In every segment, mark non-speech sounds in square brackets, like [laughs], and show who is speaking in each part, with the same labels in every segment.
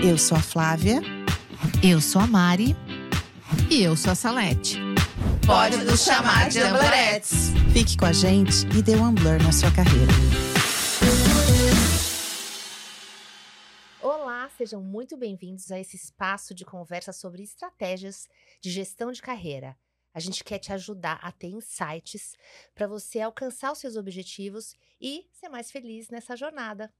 Speaker 1: Eu sou a Flávia.
Speaker 2: Eu sou a Mari. E eu sou a Salete.
Speaker 3: Pode nos chamar de Amblerettes.
Speaker 1: Fique com a gente e dê um Blur na sua carreira.
Speaker 4: Olá, sejam muito bem-vindos a esse espaço de conversa sobre estratégias de gestão de carreira. A gente quer te ajudar a ter insights para você alcançar os seus objetivos e ser mais feliz nessa jornada.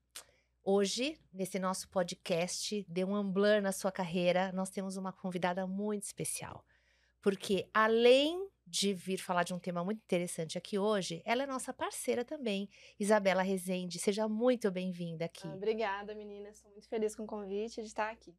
Speaker 4: Hoje, nesse nosso podcast, Dê um Amblur na sua carreira, nós temos uma convidada muito especial. Porque além de vir falar de um tema muito interessante aqui hoje, ela é nossa parceira também, Isabela Rezende. Seja muito bem-vinda aqui.
Speaker 5: Ah, obrigada, meninas. Estou muito feliz com o convite de estar aqui.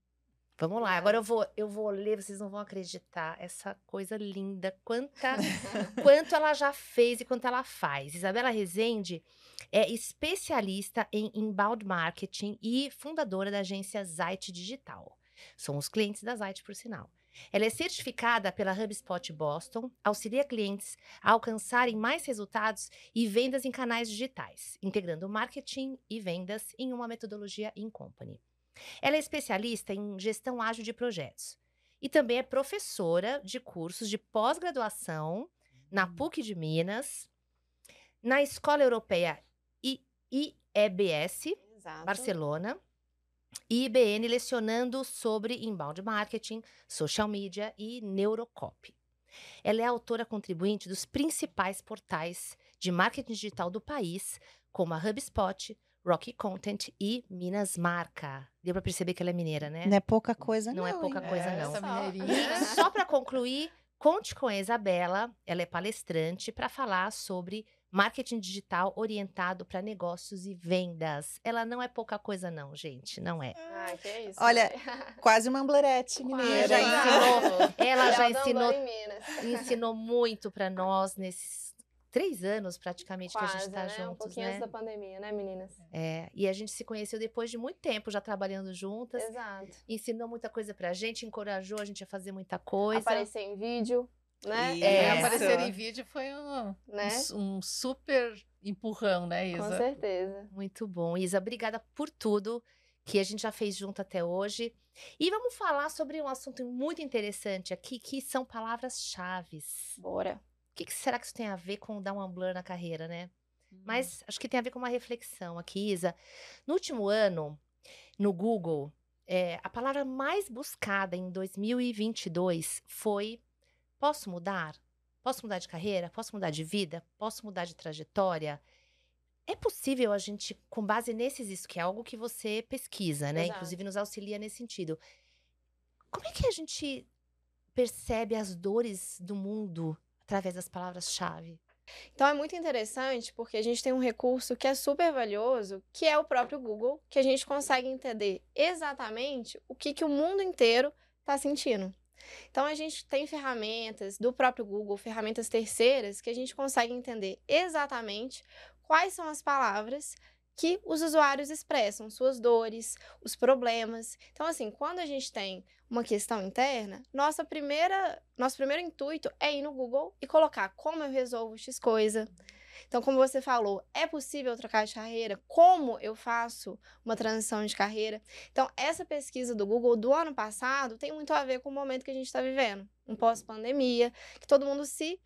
Speaker 4: Vamos lá, agora eu vou, eu vou ler, vocês não vão acreditar, essa coisa linda, quanta, [laughs] quanto ela já fez e quanto ela faz. Isabela Rezende é especialista em inbound marketing e fundadora da agência Zite Digital. São os clientes da Zite, por sinal. Ela é certificada pela HubSpot Boston, auxilia clientes a alcançarem mais resultados e vendas em canais digitais, integrando marketing e vendas em uma metodologia in company. Ela é especialista em gestão ágil de projetos e também é professora de cursos de pós-graduação na PUC de Minas, na Escola Europeia IEBS,
Speaker 5: Exato.
Speaker 4: Barcelona, e IBN lecionando sobre inbound marketing, social media e neurocopy. Ela é autora contribuinte dos principais portais de marketing digital do país, como a HubSpot, Rocky Content e Minas Marca. Deu para perceber que ela é mineira, né?
Speaker 1: Não é pouca coisa, não.
Speaker 4: Não é pouca
Speaker 1: hein?
Speaker 4: coisa, não.
Speaker 2: Essa
Speaker 5: Só.
Speaker 4: E para concluir, conte com a Isabela, ela é palestrante para falar sobre marketing digital orientado para negócios e vendas. Ela não é pouca coisa não, gente, não é.
Speaker 5: Ai, que isso.
Speaker 1: Olha, [laughs] Quase uma Amblerete mineira.
Speaker 4: já
Speaker 1: hein?
Speaker 4: ensinou, ela já ensinou,
Speaker 5: em Minas.
Speaker 4: ensinou muito para nós nesses três anos praticamente que a
Speaker 5: Quase,
Speaker 4: gente tá
Speaker 5: né? um
Speaker 4: juntos,
Speaker 5: pouquinho
Speaker 4: né?
Speaker 5: antes da pandemia, né, meninas?
Speaker 4: É, e a gente se conheceu depois de muito tempo já trabalhando juntas.
Speaker 5: Exato.
Speaker 4: Ensinou muita coisa pra gente, encorajou a gente a fazer muita coisa.
Speaker 5: Aparecer em vídeo, né?
Speaker 1: Isso.
Speaker 2: É, aparecer em vídeo foi um,
Speaker 5: Né?
Speaker 2: um, um super empurrão, né,
Speaker 5: Com
Speaker 2: Isa?
Speaker 5: certeza.
Speaker 4: Muito bom. Isa, obrigada por tudo que a gente já fez junto até hoje. E vamos falar sobre um assunto muito interessante aqui, que são palavras-chave.
Speaker 5: Bora.
Speaker 4: O que, que será que isso tem a ver com dar um blur na carreira, né? Mas acho que tem a ver com uma reflexão aqui, Isa. No último ano, no Google, é, a palavra mais buscada em 2022 foi: posso mudar? Posso mudar de carreira? Posso mudar de vida? Posso mudar de trajetória? É possível a gente, com base nesses, isso que é algo que você pesquisa, né?
Speaker 5: Exato.
Speaker 4: Inclusive nos auxilia nesse sentido. Como é que a gente percebe as dores do mundo através das palavras-chave?
Speaker 5: Então é muito interessante porque a gente tem um recurso que é super valioso, que é o próprio Google, que a gente consegue entender exatamente o que, que o mundo inteiro está sentindo. Então a gente tem ferramentas do próprio Google, ferramentas terceiras, que a gente consegue entender exatamente quais são as palavras que os usuários expressam, suas dores, os problemas. Então, assim, quando a gente tem uma questão interna, nossa primeira, nosso primeiro intuito é ir no Google e colocar como eu resolvo X coisa. Então, como você falou, é possível trocar de carreira? Como eu faço uma transição de carreira? Então, essa pesquisa do Google do ano passado tem muito a ver com o momento que a gente está vivendo, um pós-pandemia, que todo mundo se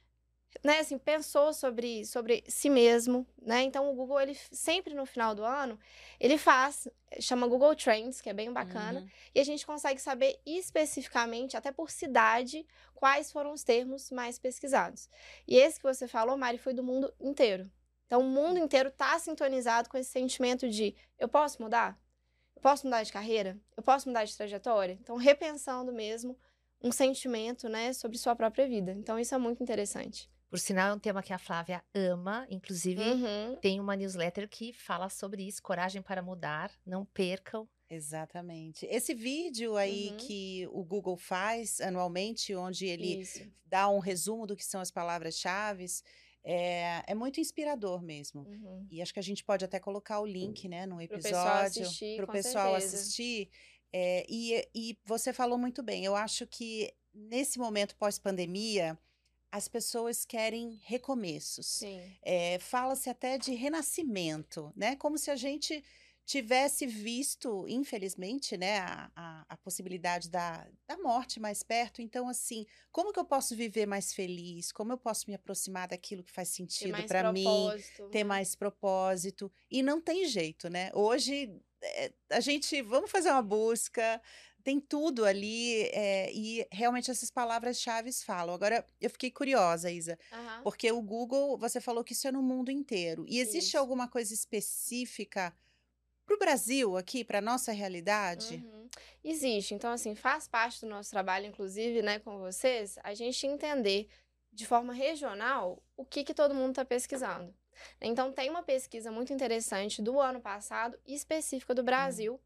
Speaker 5: né, assim, pensou sobre, sobre si mesmo, né? Então o Google ele sempre no final do ano, ele faz, chama Google Trends, que é bem bacana,
Speaker 2: Uhum.
Speaker 5: e a gente consegue saber especificamente, até por cidade, quais foram os termos mais pesquisados. E esse que você falou, Mari, foi do mundo inteiro. Então o mundo inteiro está sintonizado com esse sentimento de eu posso mudar? Eu posso mudar de carreira? Eu posso mudar de trajetória? Então repensando mesmo um sentimento, né, sobre sua própria vida. Então isso é muito interessante.
Speaker 4: Por sinal, é um tema que a Flávia ama. Inclusive,
Speaker 5: Uhum.
Speaker 4: tem uma newsletter que fala sobre isso. Coragem para mudar. Não percam.
Speaker 1: Exatamente. Esse vídeo aí
Speaker 5: Uhum.
Speaker 1: que o Google faz anualmente, onde ele
Speaker 5: Isso.
Speaker 1: dá um resumo do que são as palavras-chave, é, é muito inspirador mesmo.
Speaker 5: Uhum.
Speaker 1: E acho que a gente pode até colocar o link, né, no episódio,
Speaker 5: pessoal assistir,
Speaker 1: pro
Speaker 5: com
Speaker 1: pessoal assistir. É, e, e você falou muito bem. Eu acho que nesse momento pós-pandemia, as pessoas querem recomeços. É, Fala-se até de renascimento, né? Como se a gente tivesse visto, infelizmente, né, a, a, a, possibilidade da, da morte mais perto. Então, assim, como que eu posso viver mais feliz? Como eu posso me aproximar daquilo que faz sentido para mim? Ter né? mais propósito. E não tem jeito, né? Hoje, é, a gente, vamos fazer uma busca, tem tudo ali é, e realmente essas palavras-chave falam. Agora, eu fiquei curiosa, Isa, uhum. porque o Google, você falou que isso é no mundo inteiro. E existe isso. alguma coisa específica para o Brasil aqui, para nossa realidade?
Speaker 5: Uhum. Existe. Então, assim, faz parte do nosso trabalho, inclusive, né, com vocês, a gente entender de forma regional o que, que todo mundo está pesquisando. Então, tem uma pesquisa muito interessante do ano passado, específica do hum. Brasil, uhum.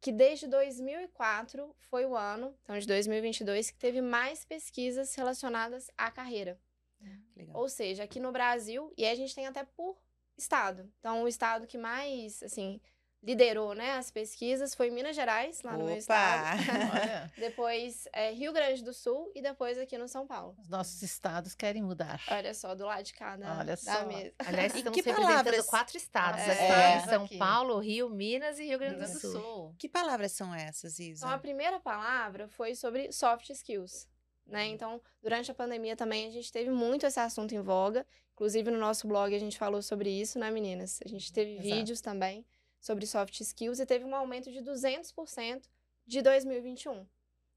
Speaker 5: Que desde 2004 foi o ano, então de 2022, que teve mais pesquisas relacionadas à carreira. Uhum. Ou seja, aqui no Brasil, e a gente tem até por estado. Então, o estado que mais, assim, liderou né, as pesquisas foi Minas Gerais, lá Opa. no meu estado. [laughs] depois é, Rio Grande do Sul e depois aqui no São Paulo.
Speaker 6: Os nossos estados querem mudar.
Speaker 5: Olha só, do lado de cada
Speaker 6: Olha só.
Speaker 5: mesa.
Speaker 4: Aliás, estamos que representando palavras... quatro estados. É, São aqui. Paulo, Rio, Minas e Rio Grande do Sul. Sul.
Speaker 1: Que palavras são essas, Isa?
Speaker 5: Então, a primeira palavra foi sobre soft skills. Né? Hum. Então, durante a pandemia também a gente teve muito esse assunto em voga. Inclusive, no nosso blog a gente falou sobre isso, né, meninas? A gente teve Exato. vídeos também sobre soft skills e teve um aumento de 200% de 2021.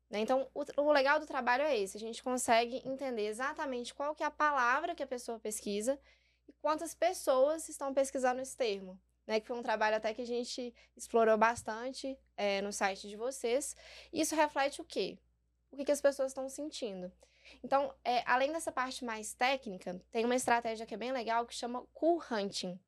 Speaker 5: Né? Então, o, o, legal do trabalho é esse, a gente consegue entender exatamente qual que é a palavra que a pessoa pesquisa e quantas pessoas estão pesquisando esse termo. Né, que foi um trabalho até que a gente explorou bastante é, no site de vocês. Isso reflete o quê? O que, que as pessoas estão sentindo. Então, é, além dessa parte mais técnica, tem uma estratégia que é bem legal que chama cool hunting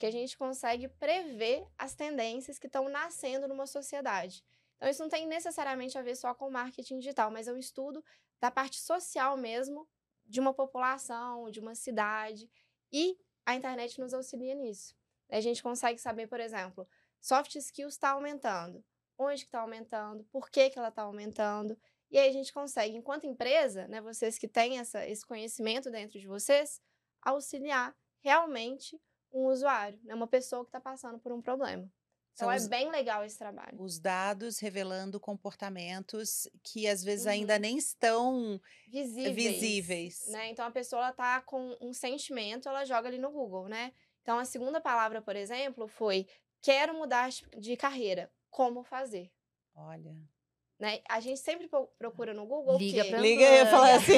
Speaker 5: que a gente consegue prever as tendências que estão nascendo numa sociedade. Então, isso não tem necessariamente a ver só com marketing digital, mas é um estudo da parte social mesmo, de uma população, de uma cidade, e a internet nos auxilia nisso. A gente consegue saber, por exemplo, soft skills está aumentando, onde está aumentando, por que, que ela está aumentando, e aí a gente consegue, enquanto empresa, né, vocês que têm essa, esse conhecimento dentro de vocês, auxiliar realmente um usuário, né? uma pessoa que está passando por um problema. Então São é os, bem legal esse trabalho.
Speaker 1: Os dados revelando comportamentos que às vezes uhum. ainda nem estão visíveis. visíveis.
Speaker 5: Né? Então a pessoa está com um sentimento, ela joga ali no Google, né? Então a segunda palavra, por exemplo, foi quero mudar de carreira. Como fazer?
Speaker 1: Olha.
Speaker 5: Né? A gente sempre procura no Google.
Speaker 4: Liga
Speaker 5: pra
Speaker 1: Liga, eu ia falar assim.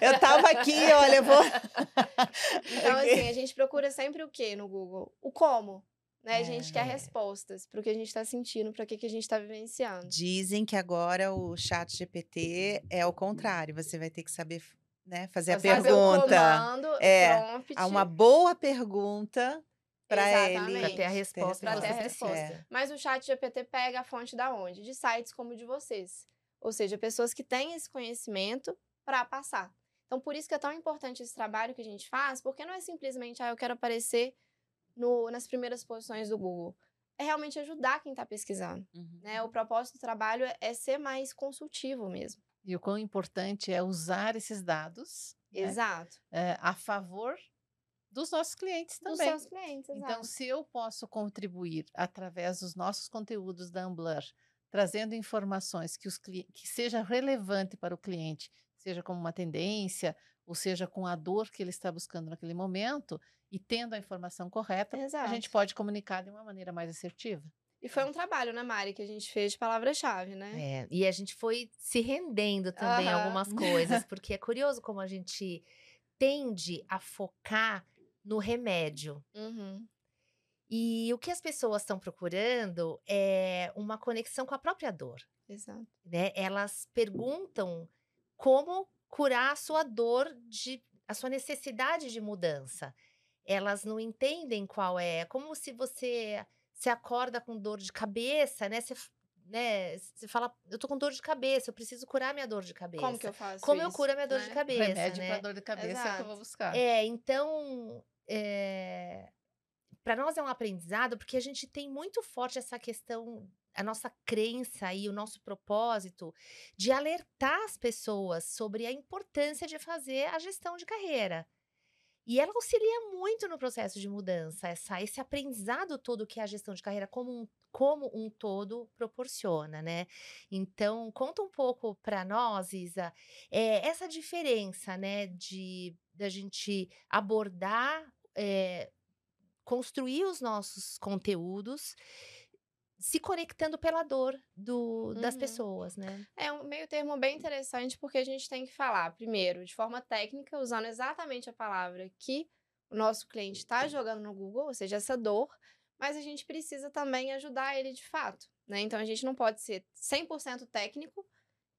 Speaker 1: eu tava aqui, olha, eu vou. [laughs]
Speaker 5: então, assim, a gente procura sempre o que no Google? O como. Né? A gente quer é. respostas para o que a gente está sentindo, para o que, que a gente está vivenciando.
Speaker 1: Dizem que agora o chat GPT é o contrário. Você vai ter que saber né, fazer,
Speaker 5: fazer
Speaker 1: a pergunta.
Speaker 5: Comando,
Speaker 1: é,
Speaker 5: prompt.
Speaker 1: uma boa pergunta para ele.
Speaker 4: Para ter a resposta.
Speaker 5: Para ter a resposta. É. Mas o chat GPT pega a fonte da onde? De sites como o de vocês. Ou seja, pessoas que têm esse conhecimento para passar. Então, por isso que é tão importante esse trabalho que a gente faz, porque não é simplesmente, ah, eu quero aparecer no, nas primeiras posições do Google. É realmente ajudar quem está pesquisando. Uhum. Né? O propósito do trabalho é, ser mais consultivo mesmo.
Speaker 6: E o quão importante é usar esses dados.
Speaker 5: Né? Exato.
Speaker 6: Né? É, a favor dos nossos clientes também.
Speaker 5: Dos seus clientes,
Speaker 6: exato. Então, se eu posso contribuir através dos nossos conteúdos da Ambler, trazendo informações que, os, que seja relevante para o cliente, seja como uma tendência, ou seja com a dor que ele está buscando naquele momento, e tendo a informação correta, exato. a gente pode comunicar de uma maneira mais assertiva.
Speaker 5: E foi um trabalho, né, Mari, que a gente fez de palavra-chave, né?
Speaker 4: É, e a gente foi se rendendo também uhum. algumas coisas, porque é curioso como a gente tende a focar no remédio.
Speaker 5: Uhum.
Speaker 4: E o que as pessoas estão procurando é uma conexão com a própria dor.
Speaker 5: Exato.
Speaker 4: Né? Elas perguntam como curar a sua dor, de, a sua necessidade de mudança. Elas não entendem qual é. É como se você se acorda com dor de cabeça, né? Você, né? Você fala, eu tô com dor de cabeça, eu preciso curar minha dor de cabeça.
Speaker 5: Como que eu faço
Speaker 4: Como
Speaker 5: isso,
Speaker 4: eu curo a minha dor
Speaker 5: né?
Speaker 4: de cabeça,
Speaker 6: Remédio
Speaker 4: né?
Speaker 6: pra dor de cabeça Exato. é que eu vou buscar.
Speaker 4: É, então é, eh, para nós é um aprendizado porque a gente tem muito forte essa questão, a nossa crença e o nosso propósito de alertar as pessoas sobre a importância de fazer a gestão de carreira. E ela auxilia muito no processo de mudança, essa, esse aprendizado todo que a gestão de carreira como um, como um todo proporciona, né? Então, conta um pouco para nós, Isa, é, essa diferença, né, de da gente abordar, é, construir os nossos conteúdos se conectando pela dor do, das uhum. pessoas, né?
Speaker 5: É um meio termo bem interessante porque a gente tem que falar, primeiro, de forma técnica, usando exatamente a palavra que o nosso cliente está jogando no Google, ou seja, essa dor, mas a gente precisa também ajudar ele de fato, né? Então a gente não pode ser 100% técnico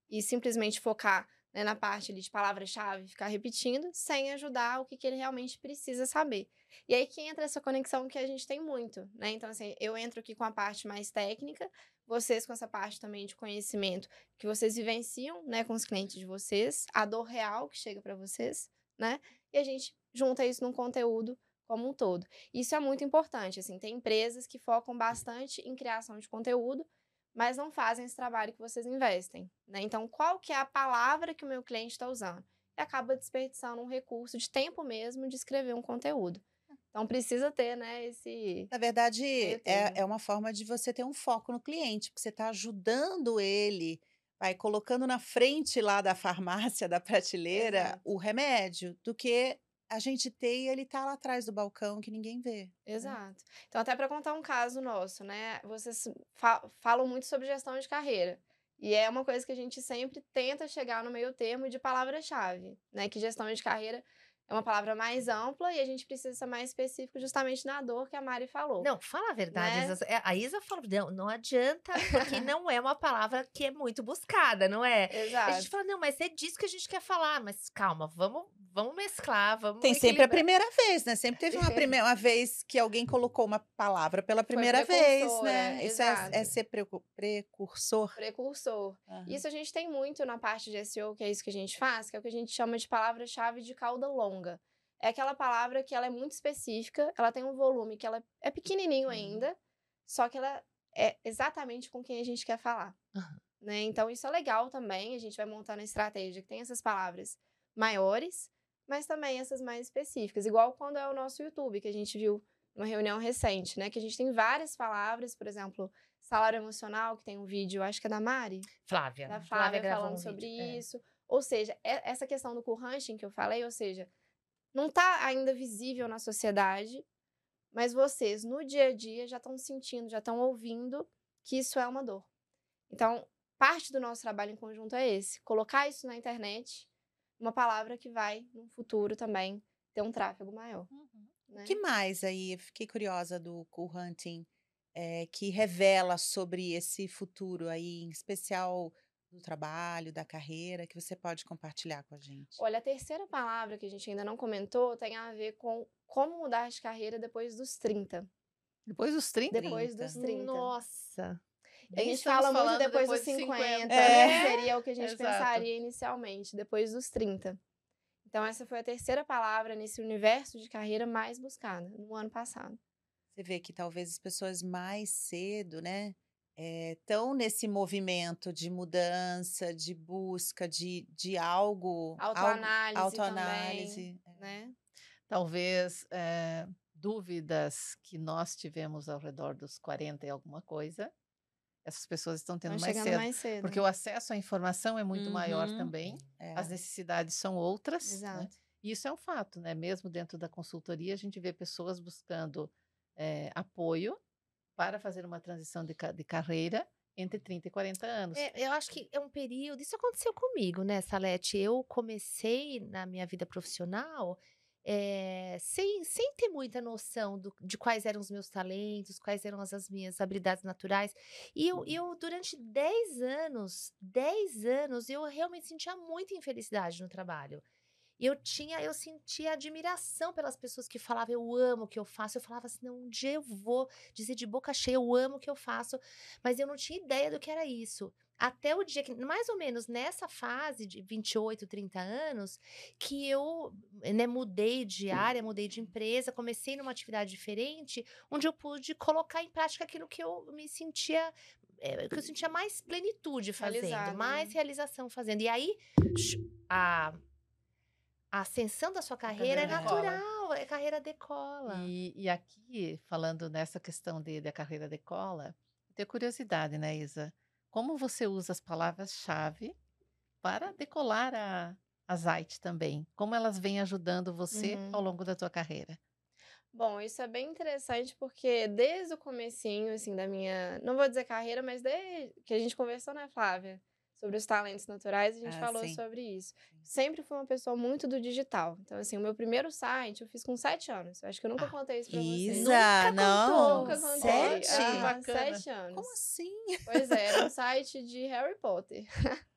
Speaker 5: e simplesmente focar né, na parte ali de palavra-chave, ficar repetindo, sem ajudar o que, que ele realmente precisa saber. E aí que entra essa conexão que a gente tem muito, né? Então, assim, eu entro aqui com a parte mais técnica, vocês com essa parte também de conhecimento que vocês vivenciam, né, com os clientes de vocês, a dor real que chega para vocês, né? E a gente junta isso num conteúdo como um todo. Isso é muito importante, assim, tem empresas que focam bastante em criação de conteúdo, mas não fazem esse trabalho que vocês investem, né? Então, qual que é a palavra que o meu cliente está usando? E acaba desperdiçando um recurso de tempo mesmo de escrever um conteúdo. Então precisa ter, né, esse.
Speaker 1: Na verdade, é, é uma forma de você ter um foco no cliente, porque você está ajudando ele, vai colocando na frente lá da farmácia, da prateleira, Exato. o remédio, do que a gente ter e ele tá lá atrás do balcão que ninguém vê. Né?
Speaker 5: Exato. Né? Então, até para contar um caso nosso, né? Vocês fa falam muito sobre gestão de carreira. E é uma coisa que a gente sempre tenta chegar no meio termo de palavra-chave, né? Que gestão de carreira é uma palavra mais ampla e a gente precisa ser mais específico justamente na dor que a Mari falou.
Speaker 4: Não, fala a verdade. Né? É, a Isa falou, não, não adianta, porque [laughs] não é uma palavra que é muito buscada, não é?
Speaker 5: Exato.
Speaker 4: A gente fala, não, mas é disso que a gente quer falar, mas calma, vamos, vamos mesclar, vamos
Speaker 1: Tem sempre a primeira vez, né? Sempre teve uma [laughs] primeira uma vez que alguém colocou uma palavra pela primeira vez, né? É, Isso é, é, ser precursor.
Speaker 5: Precursor. Uhum. Isso a gente tem muito na parte de SEO, que é isso que a gente faz, que é o que a gente chama de palavra-chave de cauda longa. É aquela palavra que ela é muito específica, ela tem um volume que ela é pequenininho uhum. ainda, só que ela é exatamente com quem a gente quer falar. Uhum. Né? Então, isso é legal também. A gente vai montando a estratégia que tem essas palavras maiores, mas também essas mais específicas. Igual quando é o nosso YouTube, que a gente viu numa reunião recente, né? Que a gente tem várias palavras, por exemplo, salário emocional, que tem um vídeo, acho que é da Mari.
Speaker 4: Flávia.
Speaker 5: Da Flávia, Flávia falando um sobre vídeo, é. isso. É. Ou seja, essa questão do co-ranching que eu falei, ou seja, não está ainda visível na sociedade, mas vocês no dia a dia já estão sentindo, já estão ouvindo que isso é uma dor. Então, parte do nosso trabalho em conjunto é esse: colocar isso na internet, uma palavra que vai, no futuro também, ter um tráfego maior. Uhum.
Speaker 1: Né? O que mais aí? Fiquei curiosa do Cool Hunting, é, que revela sobre esse futuro aí, em especial do trabalho, da carreira, que você pode compartilhar com a gente?
Speaker 5: Olha, a terceira palavra que a gente ainda não comentou tem a ver com como mudar de carreira depois dos 30.
Speaker 1: Depois dos 30?
Speaker 5: Depois dos 30.
Speaker 4: Nossa!
Speaker 5: A gente fala muito depois, depois dos 50, 50 é. né? seria o que a gente Exato. pensaria inicialmente, depois dos 30. Então, essa foi a terceira palavra nesse universo de carreira mais buscada no ano passado.
Speaker 1: Você vê que talvez as pessoas mais cedo, né, estão nesse movimento de mudança, de busca de, de algo.
Speaker 5: Autoanálise. Algo, autoanálise. Também, é. né?
Speaker 6: Talvez é, dúvidas que nós tivemos ao redor dos 40 e alguma coisa. Essas pessoas estão tendo mais cedo, mais cedo, Porque o acesso à informação é muito uhum. maior também. É. As necessidades são outras. Né? Exato. Né? E isso é um fato, né? Mesmo dentro da consultoria, a gente vê pessoas buscando é, apoio para fazer uma transição de, de carreira entre 30 e 40 anos.
Speaker 4: É, eu acho que é um período. Isso aconteceu comigo, né, Salete? Eu comecei na minha vida profissional é, sem, sem ter muita noção do, de quais eram os meus talentos, quais eram as, as minhas habilidades naturais. E eu, eu, durante 10 anos, 10 anos, eu realmente sentia muita infelicidade no trabalho eu tinha, eu sentia admiração pelas pessoas que falavam, eu amo o que eu faço. Eu falava assim, não, um dia eu vou dizer de boca cheia, eu amo o que eu faço. Mas eu não tinha ideia do que era isso. Até o dia que, mais ou menos nessa fase de 28, 30 anos, que eu né, mudei de área, mudei de empresa, comecei numa atividade diferente, onde eu pude colocar em prática aquilo que eu me sentia é, que eu sentia mais plenitude fazendo, Realizado, mais né? realização fazendo. E aí, a a ascensão da sua carreira é natural, é carreira decola.
Speaker 6: E, e aqui, falando nessa questão de, da carreira decola, tenho curiosidade, né, Isa? Como você usa as palavras-chave para decolar a, a Zite também? Como elas vêm ajudando você
Speaker 5: Uhum.
Speaker 6: ao longo da tua carreira?
Speaker 5: Bom, isso é bem interessante porque desde o comecinho, assim, da minha, não vou dizer carreira, mas desde que a gente conversou, né, Flávia, sobre os talentos naturais, a gente
Speaker 1: Ah,
Speaker 5: falou
Speaker 1: sim.
Speaker 5: sobre isso. Sempre fui uma pessoa muito do digital. Então, assim, o meu primeiro site eu fiz com sete anos. Eu acho que eu nunca
Speaker 6: Ah,
Speaker 5: contei isso pra vocês.
Speaker 1: Isa, não.
Speaker 5: Nunca contei.
Speaker 1: Sete?
Speaker 5: Ah, sete anos.
Speaker 1: Como assim?
Speaker 5: Pois é, era um [laughs] site de Harry Potter. [laughs]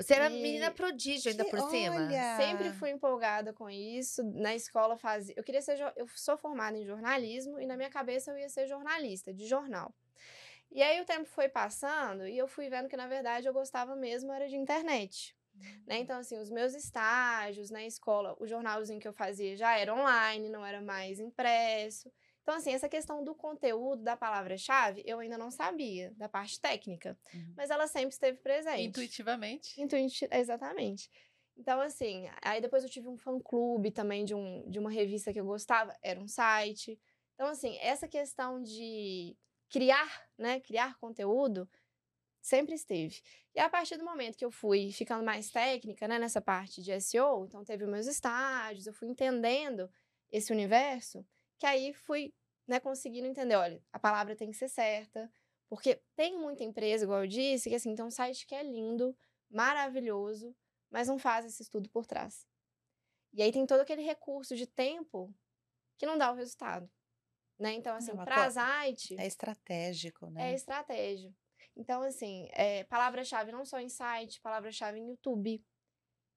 Speaker 4: Você era
Speaker 5: E-
Speaker 4: menina prodígio ainda
Speaker 1: Que-
Speaker 4: por cima.
Speaker 1: olha.
Speaker 5: Sempre fui empolgada com isso. Na escola fazia. Eu queria ser. jo- Eu sou formada em jornalismo e na minha cabeça eu ia ser jornalista de jornal. E aí o tempo foi passando e eu fui vendo que, na verdade, eu gostava mesmo era de internet. Né? Então, assim, os meus estágios na escola, o jornalzinho que eu fazia já era online, não era mais impresso. Então, assim, essa questão do conteúdo, da palavra-chave, eu ainda não sabia, da parte técnica.
Speaker 1: Uhum.
Speaker 5: Mas ela sempre esteve presente.
Speaker 6: Intuitivamente.
Speaker 5: Intuiti exatamente. Então, assim, aí depois eu tive um fã-clube também de, um, de uma revista que eu gostava, era um site. Então, assim, essa questão de criar, né, criar conteúdo, sempre esteve. E a partir do momento que eu fui ficando mais técnica, né, nessa parte de SEO, então teve meus estágios, eu fui entendendo esse universo, que aí fui, né, conseguindo entender, olha, a palavra tem que ser certa, porque tem muita empresa, igual eu disse, que assim, tem um site que é lindo, maravilhoso, mas não faz esse estudo por trás. E aí tem todo aquele recurso de tempo que não dá o resultado. Né? Então, assim, para
Speaker 1: co-
Speaker 5: a site,
Speaker 1: É estratégico,
Speaker 5: é
Speaker 1: né?
Speaker 5: estratégia. Então, assim, é, palavra-chave não só em site, palavra-chave em YouTube,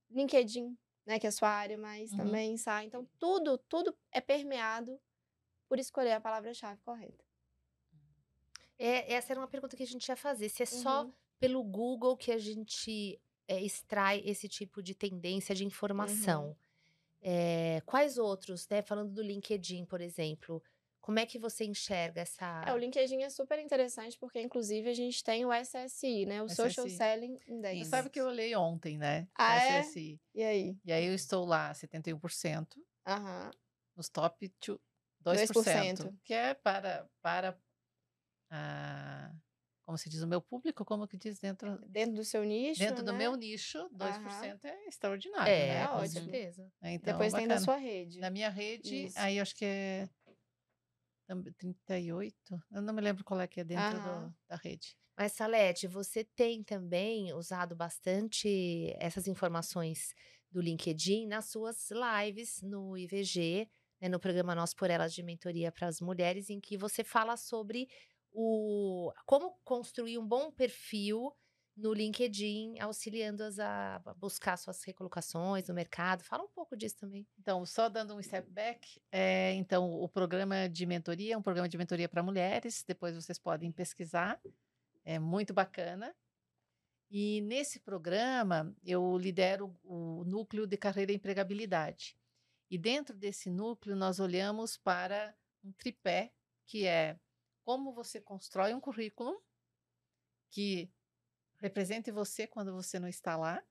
Speaker 5: LinkedIn, né, que é a sua área, mas
Speaker 6: Uhum.
Speaker 5: também sai. Então, tudo, tudo é permeado por escolher a palavra-chave correta.
Speaker 4: É, essa era uma pergunta que a gente ia fazer. Se é só
Speaker 5: Uhum.
Speaker 4: pelo Google que a gente é, extrai esse tipo de tendência de informação. É, quais outros, né? Falando do LinkedIn, por exemplo, como é que você enxerga essa.
Speaker 5: É, o LinkedIn é super interessante porque, inclusive, a gente tem o SSI, né? O Social
Speaker 6: SSI.
Speaker 5: Selling Index.
Speaker 6: Você sabe que eu olhei ontem, né?
Speaker 5: Ah, é?
Speaker 6: SSI.
Speaker 5: E aí?
Speaker 6: E aí eu estou lá, 71%,
Speaker 5: Aham.
Speaker 6: nos top two-
Speaker 5: 2%.
Speaker 6: 2%, que é para, para a, como se diz, o meu público, como que diz dentro,
Speaker 5: Dentro do seu nicho,
Speaker 6: dentro do
Speaker 5: né?
Speaker 6: meu nicho, 2% é extraordinário,
Speaker 4: É,
Speaker 6: né?
Speaker 5: é
Speaker 4: com
Speaker 5: ótimo.
Speaker 4: certeza.
Speaker 6: Então,
Speaker 5: Depois tem da
Speaker 6: bacana.
Speaker 5: sua rede.
Speaker 6: Na minha rede,
Speaker 5: Isso.
Speaker 6: aí eu acho que é 38, eu não me lembro qual é que é dentro do- da rede.
Speaker 4: Mas, Salete, você tem também usado bastante essas informações do LinkedIn nas suas lives no IVG, né, no programa Nós por Elas de Mentoria para as Mulheres, em que você fala sobre o como construir um bom perfil no LinkedIn, auxiliando-as a buscar suas recolocações no mercado. Fala um pouco disso também.
Speaker 6: Então, só dando um step back, é, então, o programa de mentoria é um programa de mentoria para mulheres, depois vocês podem pesquisar, é muito bacana. E nesse programa, eu lidero o núcleo de carreira e empregabilidade. E dentro desse núcleo, nós olhamos para um tripé, que é como você constrói um currículo que represente você quando você não está lá,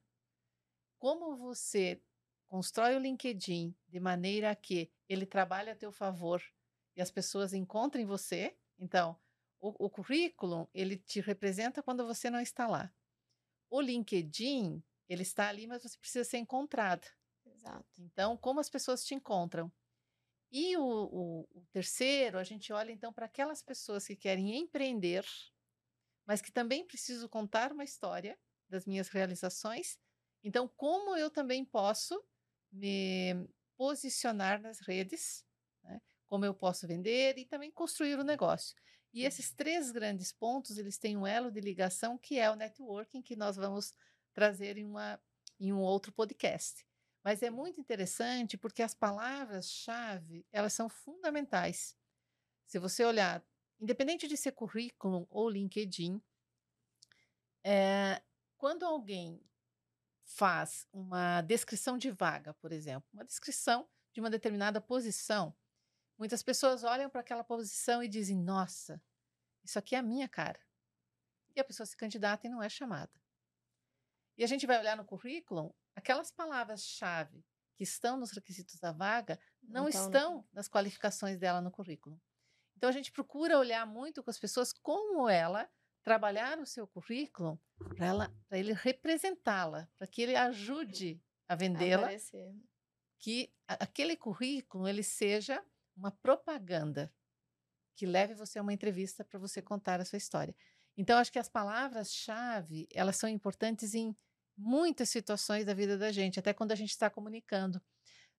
Speaker 6: como você constrói o LinkedIn de maneira que ele trabalhe a teu favor e as pessoas encontrem você. Então, o, o currículo, ele te representa quando você não está lá. O LinkedIn, ele está ali, mas você precisa ser encontrada.
Speaker 5: Exato.
Speaker 6: Então, como as pessoas te encontram? E o, o- o terceiro, a gente olha então para aquelas pessoas que querem empreender, mas que também precisam contar uma história das minhas realizações. Então, como eu também posso me posicionar nas redes, né? como eu posso vender e também construir o negócio. E esses três grandes pontos, eles têm um elo de ligação que é o networking, que nós vamos trazer em, uma, em um outro podcast. Mas é muito interessante porque as palavras-chave, elas são fundamentais. Se você olhar, independente de ser currículo ou LinkedIn, é, quando alguém faz uma descrição de vaga, por exemplo, uma descrição de uma determinada posição, muitas pessoas olham para aquela posição e dizem: Nossa, isso aqui é a minha cara. E a pessoa se candidata e não é chamada. E a gente vai olhar no currículo aquelas palavras-chave que estão nos requisitos da vaga não então, estão nas qualificações dela no currículo. Então a gente procura olhar muito com as pessoas como ela trabalhar o seu currículo para ela para ele representá-la, para que ele ajude a vendê-la. Que aquele currículo ele seja uma propaganda que leve você a uma entrevista para você contar a sua história. Então acho que as palavras-chave, elas são importantes em muitas situações da vida da gente, até quando a gente está comunicando.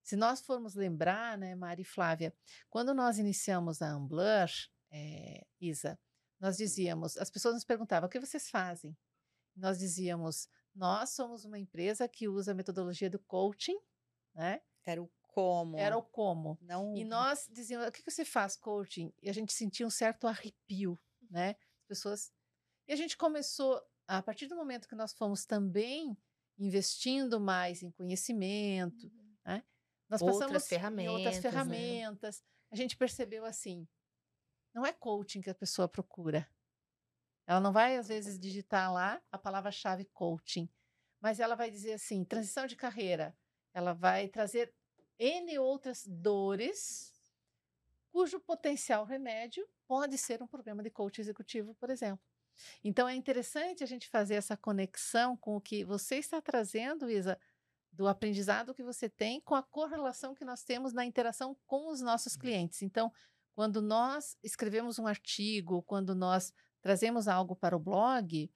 Speaker 6: Se nós formos lembrar, né, Mari e Flávia, quando nós iniciamos a Amblur, é, Isa, nós dizíamos, as pessoas nos perguntavam, o que vocês fazem? Nós dizíamos, nós somos uma empresa que usa a metodologia do coaching, né?
Speaker 1: Era o como.
Speaker 6: Era o como. Não... E nós dizíamos, o que você faz, coaching? E a gente sentia um certo arrepio, né? As pessoas... E a gente começou a partir do momento que nós fomos também investindo mais em conhecimento, uhum. Nós
Speaker 4: outras passamos ferramentas,
Speaker 6: outras ferramentas. Né? A gente percebeu assim, não é coaching que a pessoa procura. Ela não vai, às vezes, digitar lá a palavra-chave coaching, mas ela vai dizer assim, transição de carreira. Ela vai trazer N outras dores cujo potencial remédio pode ser um programa de coaching executivo, por exemplo. Então é interessante a gente fazer essa conexão com o que você está trazendo, Isa, do aprendizado que você tem com a correlação que nós temos na interação com os nossos uhum. clientes. Então, quando nós escrevemos um artigo, quando nós trazemos algo para o blog,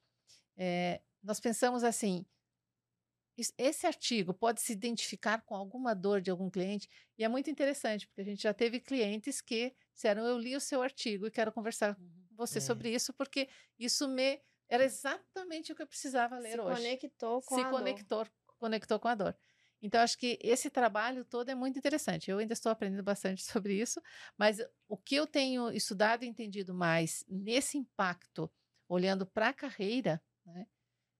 Speaker 6: é, nós pensamos assim: esse artigo pode se identificar com alguma dor de algum cliente, e é muito interessante, porque a gente já teve clientes que disseram: Eu li o seu artigo e quero conversar uhum você é. sobre isso, porque isso me era exatamente o que eu precisava ler
Speaker 5: Se
Speaker 6: hoje.
Speaker 5: Conectou com
Speaker 6: Se
Speaker 5: a
Speaker 6: conectou,
Speaker 5: dor.
Speaker 6: Conectou com a dor. Então, acho que esse trabalho todo é muito interessante. Eu ainda estou aprendendo bastante [laughs] sobre isso, mas o que eu tenho estudado e entendido mais nesse impacto, olhando para a carreira, né,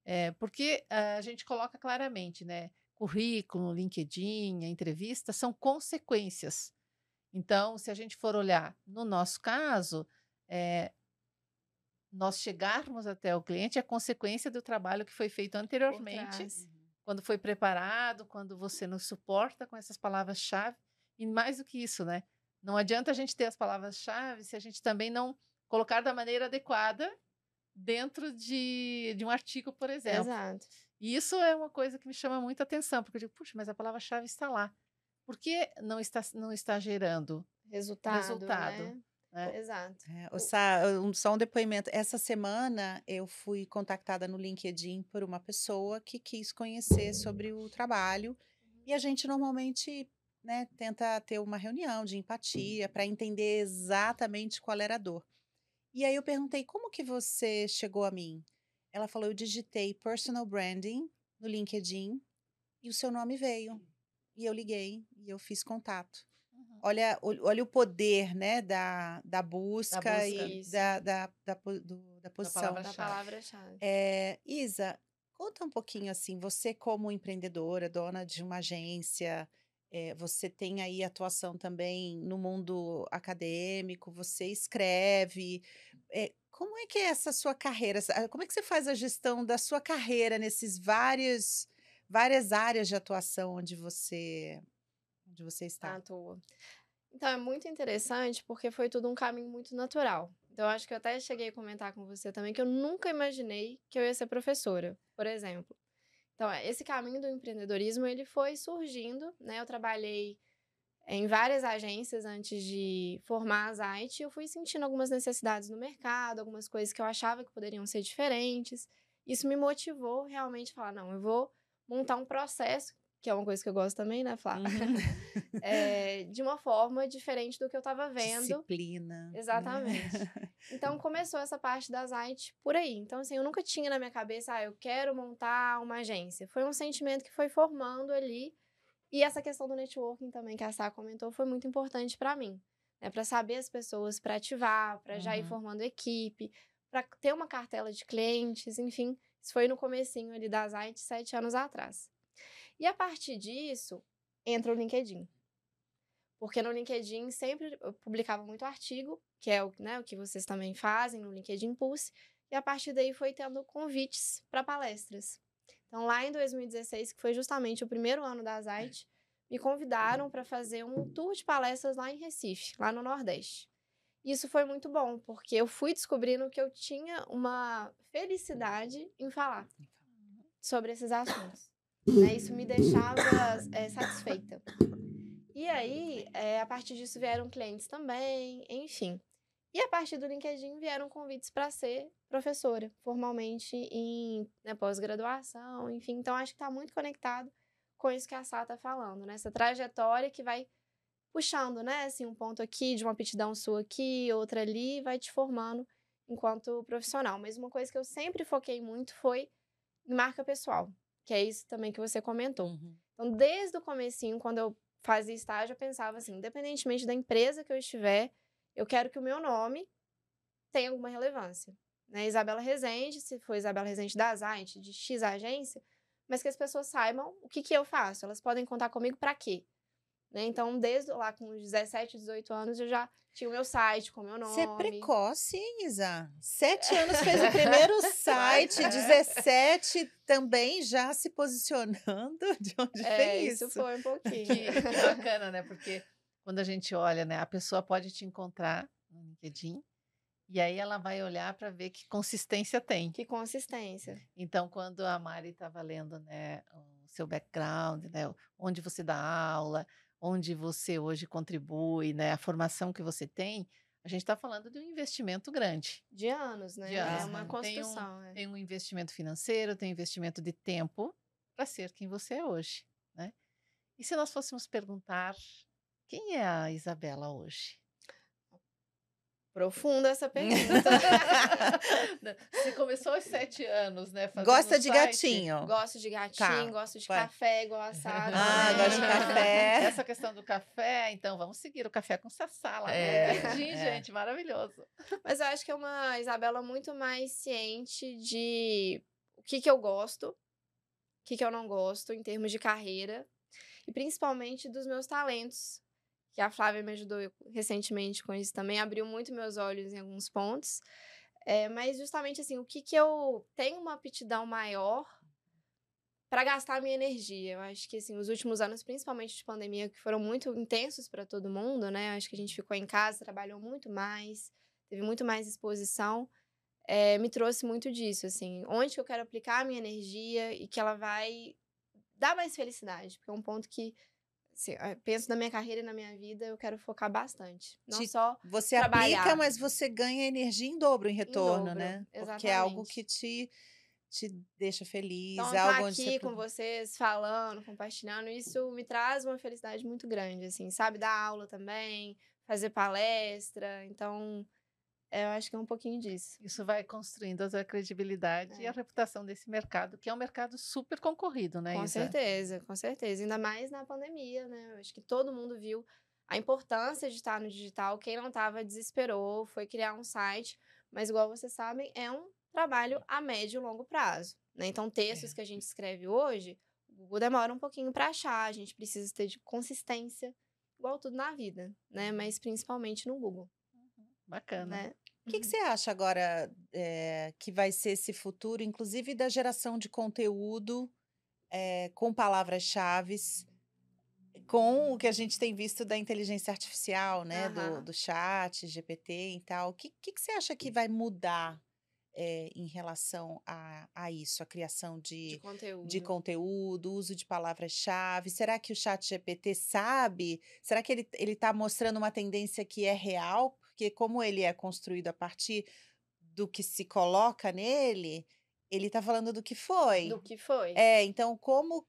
Speaker 6: é porque a gente coloca claramente, né? Currículo, LinkedIn, entrevista são consequências. Então, se a gente for olhar no nosso caso, é, nós chegarmos até o cliente é consequência do trabalho que foi feito anteriormente, quando foi preparado, quando você nos suporta com essas palavras-chave. E mais do que isso, né? Não adianta a gente ter as palavras-chave se a gente também não colocar da maneira adequada dentro de, de um artigo, por exemplo.
Speaker 5: Exato.
Speaker 6: E isso é uma coisa que me chama muita atenção, porque eu digo, puxa, mas a palavra-chave está lá. Por que não está, não está gerando
Speaker 5: resultado? resultado? Né?
Speaker 6: Né?
Speaker 5: Exato.
Speaker 1: É, só um depoimento. Essa semana eu fui contactada no LinkedIn por uma pessoa que quis conhecer sobre o trabalho. E a gente normalmente né, tenta ter uma reunião de empatia para entender exatamente qual era a dor. E aí eu perguntei, como que você chegou a mim? Ela falou, eu digitei personal branding no LinkedIn e o seu nome veio. E eu liguei e eu fiz contato. Olha, olha o poder, né, da, da busca, da busca e da, da, da, do, da posição.
Speaker 5: Da palavra-chave.
Speaker 1: É, Isa, conta um pouquinho assim, você como empreendedora, dona de uma agência, é, você tem aí atuação também no mundo acadêmico, você escreve. É, como é que é essa sua carreira? Como é que você faz a gestão da sua carreira nesses vários várias áreas de atuação onde você onde você está?
Speaker 5: Atua. Então, é muito interessante porque foi tudo um caminho muito natural. Então, eu acho que eu até cheguei a comentar com você também que eu nunca imaginei que eu ia ser professora, por exemplo. Então, é, esse caminho do empreendedorismo, ele foi surgindo, né? Eu trabalhei em várias agências antes de formar a Zite, eu fui sentindo algumas necessidades no mercado, algumas coisas que eu achava que poderiam ser diferentes. Isso me motivou realmente a falar, não, eu vou montar um processo que é uma coisa que eu gosto também, né, Flá? Uhum. [laughs] é, de uma forma diferente do que eu estava vendo.
Speaker 1: Disciplina.
Speaker 5: Né? Exatamente. Né? [laughs] Então começou essa parte da Zite por aí. Então, assim, eu nunca tinha na minha cabeça, ah, eu quero montar uma agência. Foi um sentimento que foi formando ali. E essa questão do networking também, que a Sá comentou, foi muito importante para mim. Né? Para saber as pessoas, para ativar, para uhum. já ir uhum. formando equipe, para ter uma cartela de clientes, enfim. Isso foi no comecinho ali da Zite, sete anos atrás. E a partir disso, entra o LinkedIn. Porque no LinkedIn sempre eu publicava muito artigo, que é o, né, o que vocês também fazem no LinkedIn Pulse, e a partir daí foi tendo convites para palestras. Então, lá em 2016, que foi justamente o primeiro ano da Zite, me convidaram para fazer um tour de palestras lá em Recife, lá no Nordeste. Isso foi muito bom, porque eu fui descobrindo que eu tinha uma felicidade em falar sobre esses assuntos. Né? Isso me deixava é, satisfeita. E aí, é, a partir disso vieram clientes também, enfim. E a partir do LinkedIn vieram convites para ser professora, formalmente em né, pós-graduação, enfim. Então, acho que está muito conectado com isso que a Sá está falando, né? Essa trajetória que vai puxando, né? Assim, um ponto aqui, de uma aptidão sua aqui, outra ali, vai te formando enquanto profissional. Mas uma coisa que eu sempre foquei muito foi marca pessoal, que é isso também que você comentou. Uhum. Então, desde o comecinho, quando eu fazia estágio, eu pensava assim, independentemente da empresa que eu estiver, eu quero que o meu nome tenha alguma relevância. Né? Isabela Rezende, se for Isabela Rezende da Zait, de X agência, mas que as pessoas saibam o que, que eu faço. Elas podem contar comigo para quê? Né? Então, desde lá com 17, 18 anos, eu já tinha o meu site com o meu nome.
Speaker 1: Você é precoce, hein, Isa? Sete anos fez o [laughs] primeiro site, 17 também já se posicionando. [laughs] De onde
Speaker 5: é,
Speaker 1: fez
Speaker 5: isso? Isso foi um pouquinho.
Speaker 6: Que, que bacana, né? Porque quando a gente olha, né, a pessoa pode te encontrar no LinkedIn e aí ela vai olhar para ver que consistência tem.
Speaker 5: Que consistência.
Speaker 6: Então, quando a Mari estava lendo, né, o seu background, né, onde você dá aula, onde você hoje contribui, né, a formação que você tem, a gente está falando de um investimento grande.
Speaker 5: De anos, né? De anos, é uma construção.
Speaker 6: Tem um,
Speaker 5: é.
Speaker 6: tem um investimento financeiro, tem um investimento de tempo para ser quem você é hoje, né? E se nós fôssemos perguntar quem é a Isabela hoje?
Speaker 5: Profunda essa pergunta. [laughs] [laughs]
Speaker 6: Você começou aos sete anos, né?
Speaker 1: Gosta de
Speaker 6: site.
Speaker 1: gatinho?
Speaker 5: Gosto de gatinho, tá. gosto de Vai. café, igual a Sara.
Speaker 1: Ah, gosto de [laughs] café.
Speaker 6: Essa questão do café, então vamos seguir o café com Sassá lá. É, é. gente, maravilhoso.
Speaker 5: Mas eu acho que é uma Isabela muito mais ciente de o que, que eu gosto, o que, que eu não gosto em termos de carreira. E principalmente dos meus talentos que a Flávia me ajudou recentemente com isso também, abriu muito meus olhos em alguns pontos. É, mas justamente assim, o que, que eu tenho uma aptidão maior para gastar minha energia. Eu acho que assim, os últimos anos, principalmente de pandemia, que foram muito intensos para todo mundo, né? Eu acho que a gente ficou em casa, trabalhou muito mais, teve muito mais exposição. É, me trouxe muito disso, assim, onde que eu quero aplicar a minha energia e que ela vai dar mais felicidade, porque é um ponto que se, eh, penso na minha carreira e na minha vida, eu quero focar bastante. Não Te, só
Speaker 1: Você
Speaker 5: trabalhar.
Speaker 1: aplica, mas você ganha energia em dobro em retorno, em dobro, né? Exatamente. Porque é algo que te, te deixa feliz.
Speaker 5: Então,
Speaker 1: é algo
Speaker 5: tá aqui você... com vocês, falando, compartilhando, isso me traz uma felicidade muito grande, assim, sabe? Dar aula também, fazer palestra. Então, eu acho que é um pouquinho disso.
Speaker 6: Isso vai construindo a sua credibilidade é. e a reputação desse mercado, que é um mercado super concorrido, né,
Speaker 5: Com
Speaker 6: Isa?
Speaker 5: certeza, com certeza. Ainda mais na pandemia, né? Eu acho que todo mundo viu a importância de estar no digital. Quem não estava desesperou, foi criar um site. Mas, igual vocês sabem, é um trabalho a médio e longo prazo. Né? Então, textos é. que a gente escreve hoje, o Google demora um pouquinho para achar. A gente precisa ter de consistência, igual tudo na vida, né? Uhum. Mas principalmente no Google.
Speaker 6: Bacana.
Speaker 1: Né? O que, que, você acha agora é, que vai ser esse futuro, inclusive da geração de conteúdo é, com palavras-chave, com o que a gente tem visto da inteligência artificial, né? Uhum. Do, do chat, GPT e tal. O que, que, que, você acha que vai mudar é, em relação a, a isso, a criação de,
Speaker 5: de conteúdo,
Speaker 1: de conteúdo uso de palavras-chave? Será que o chat GPT sabe? Será que ele está mostrando uma tendência que é real? Porque como ele é construído a partir do que se coloca nele, ele está falando do que foi.
Speaker 5: Do que foi.
Speaker 1: É, então como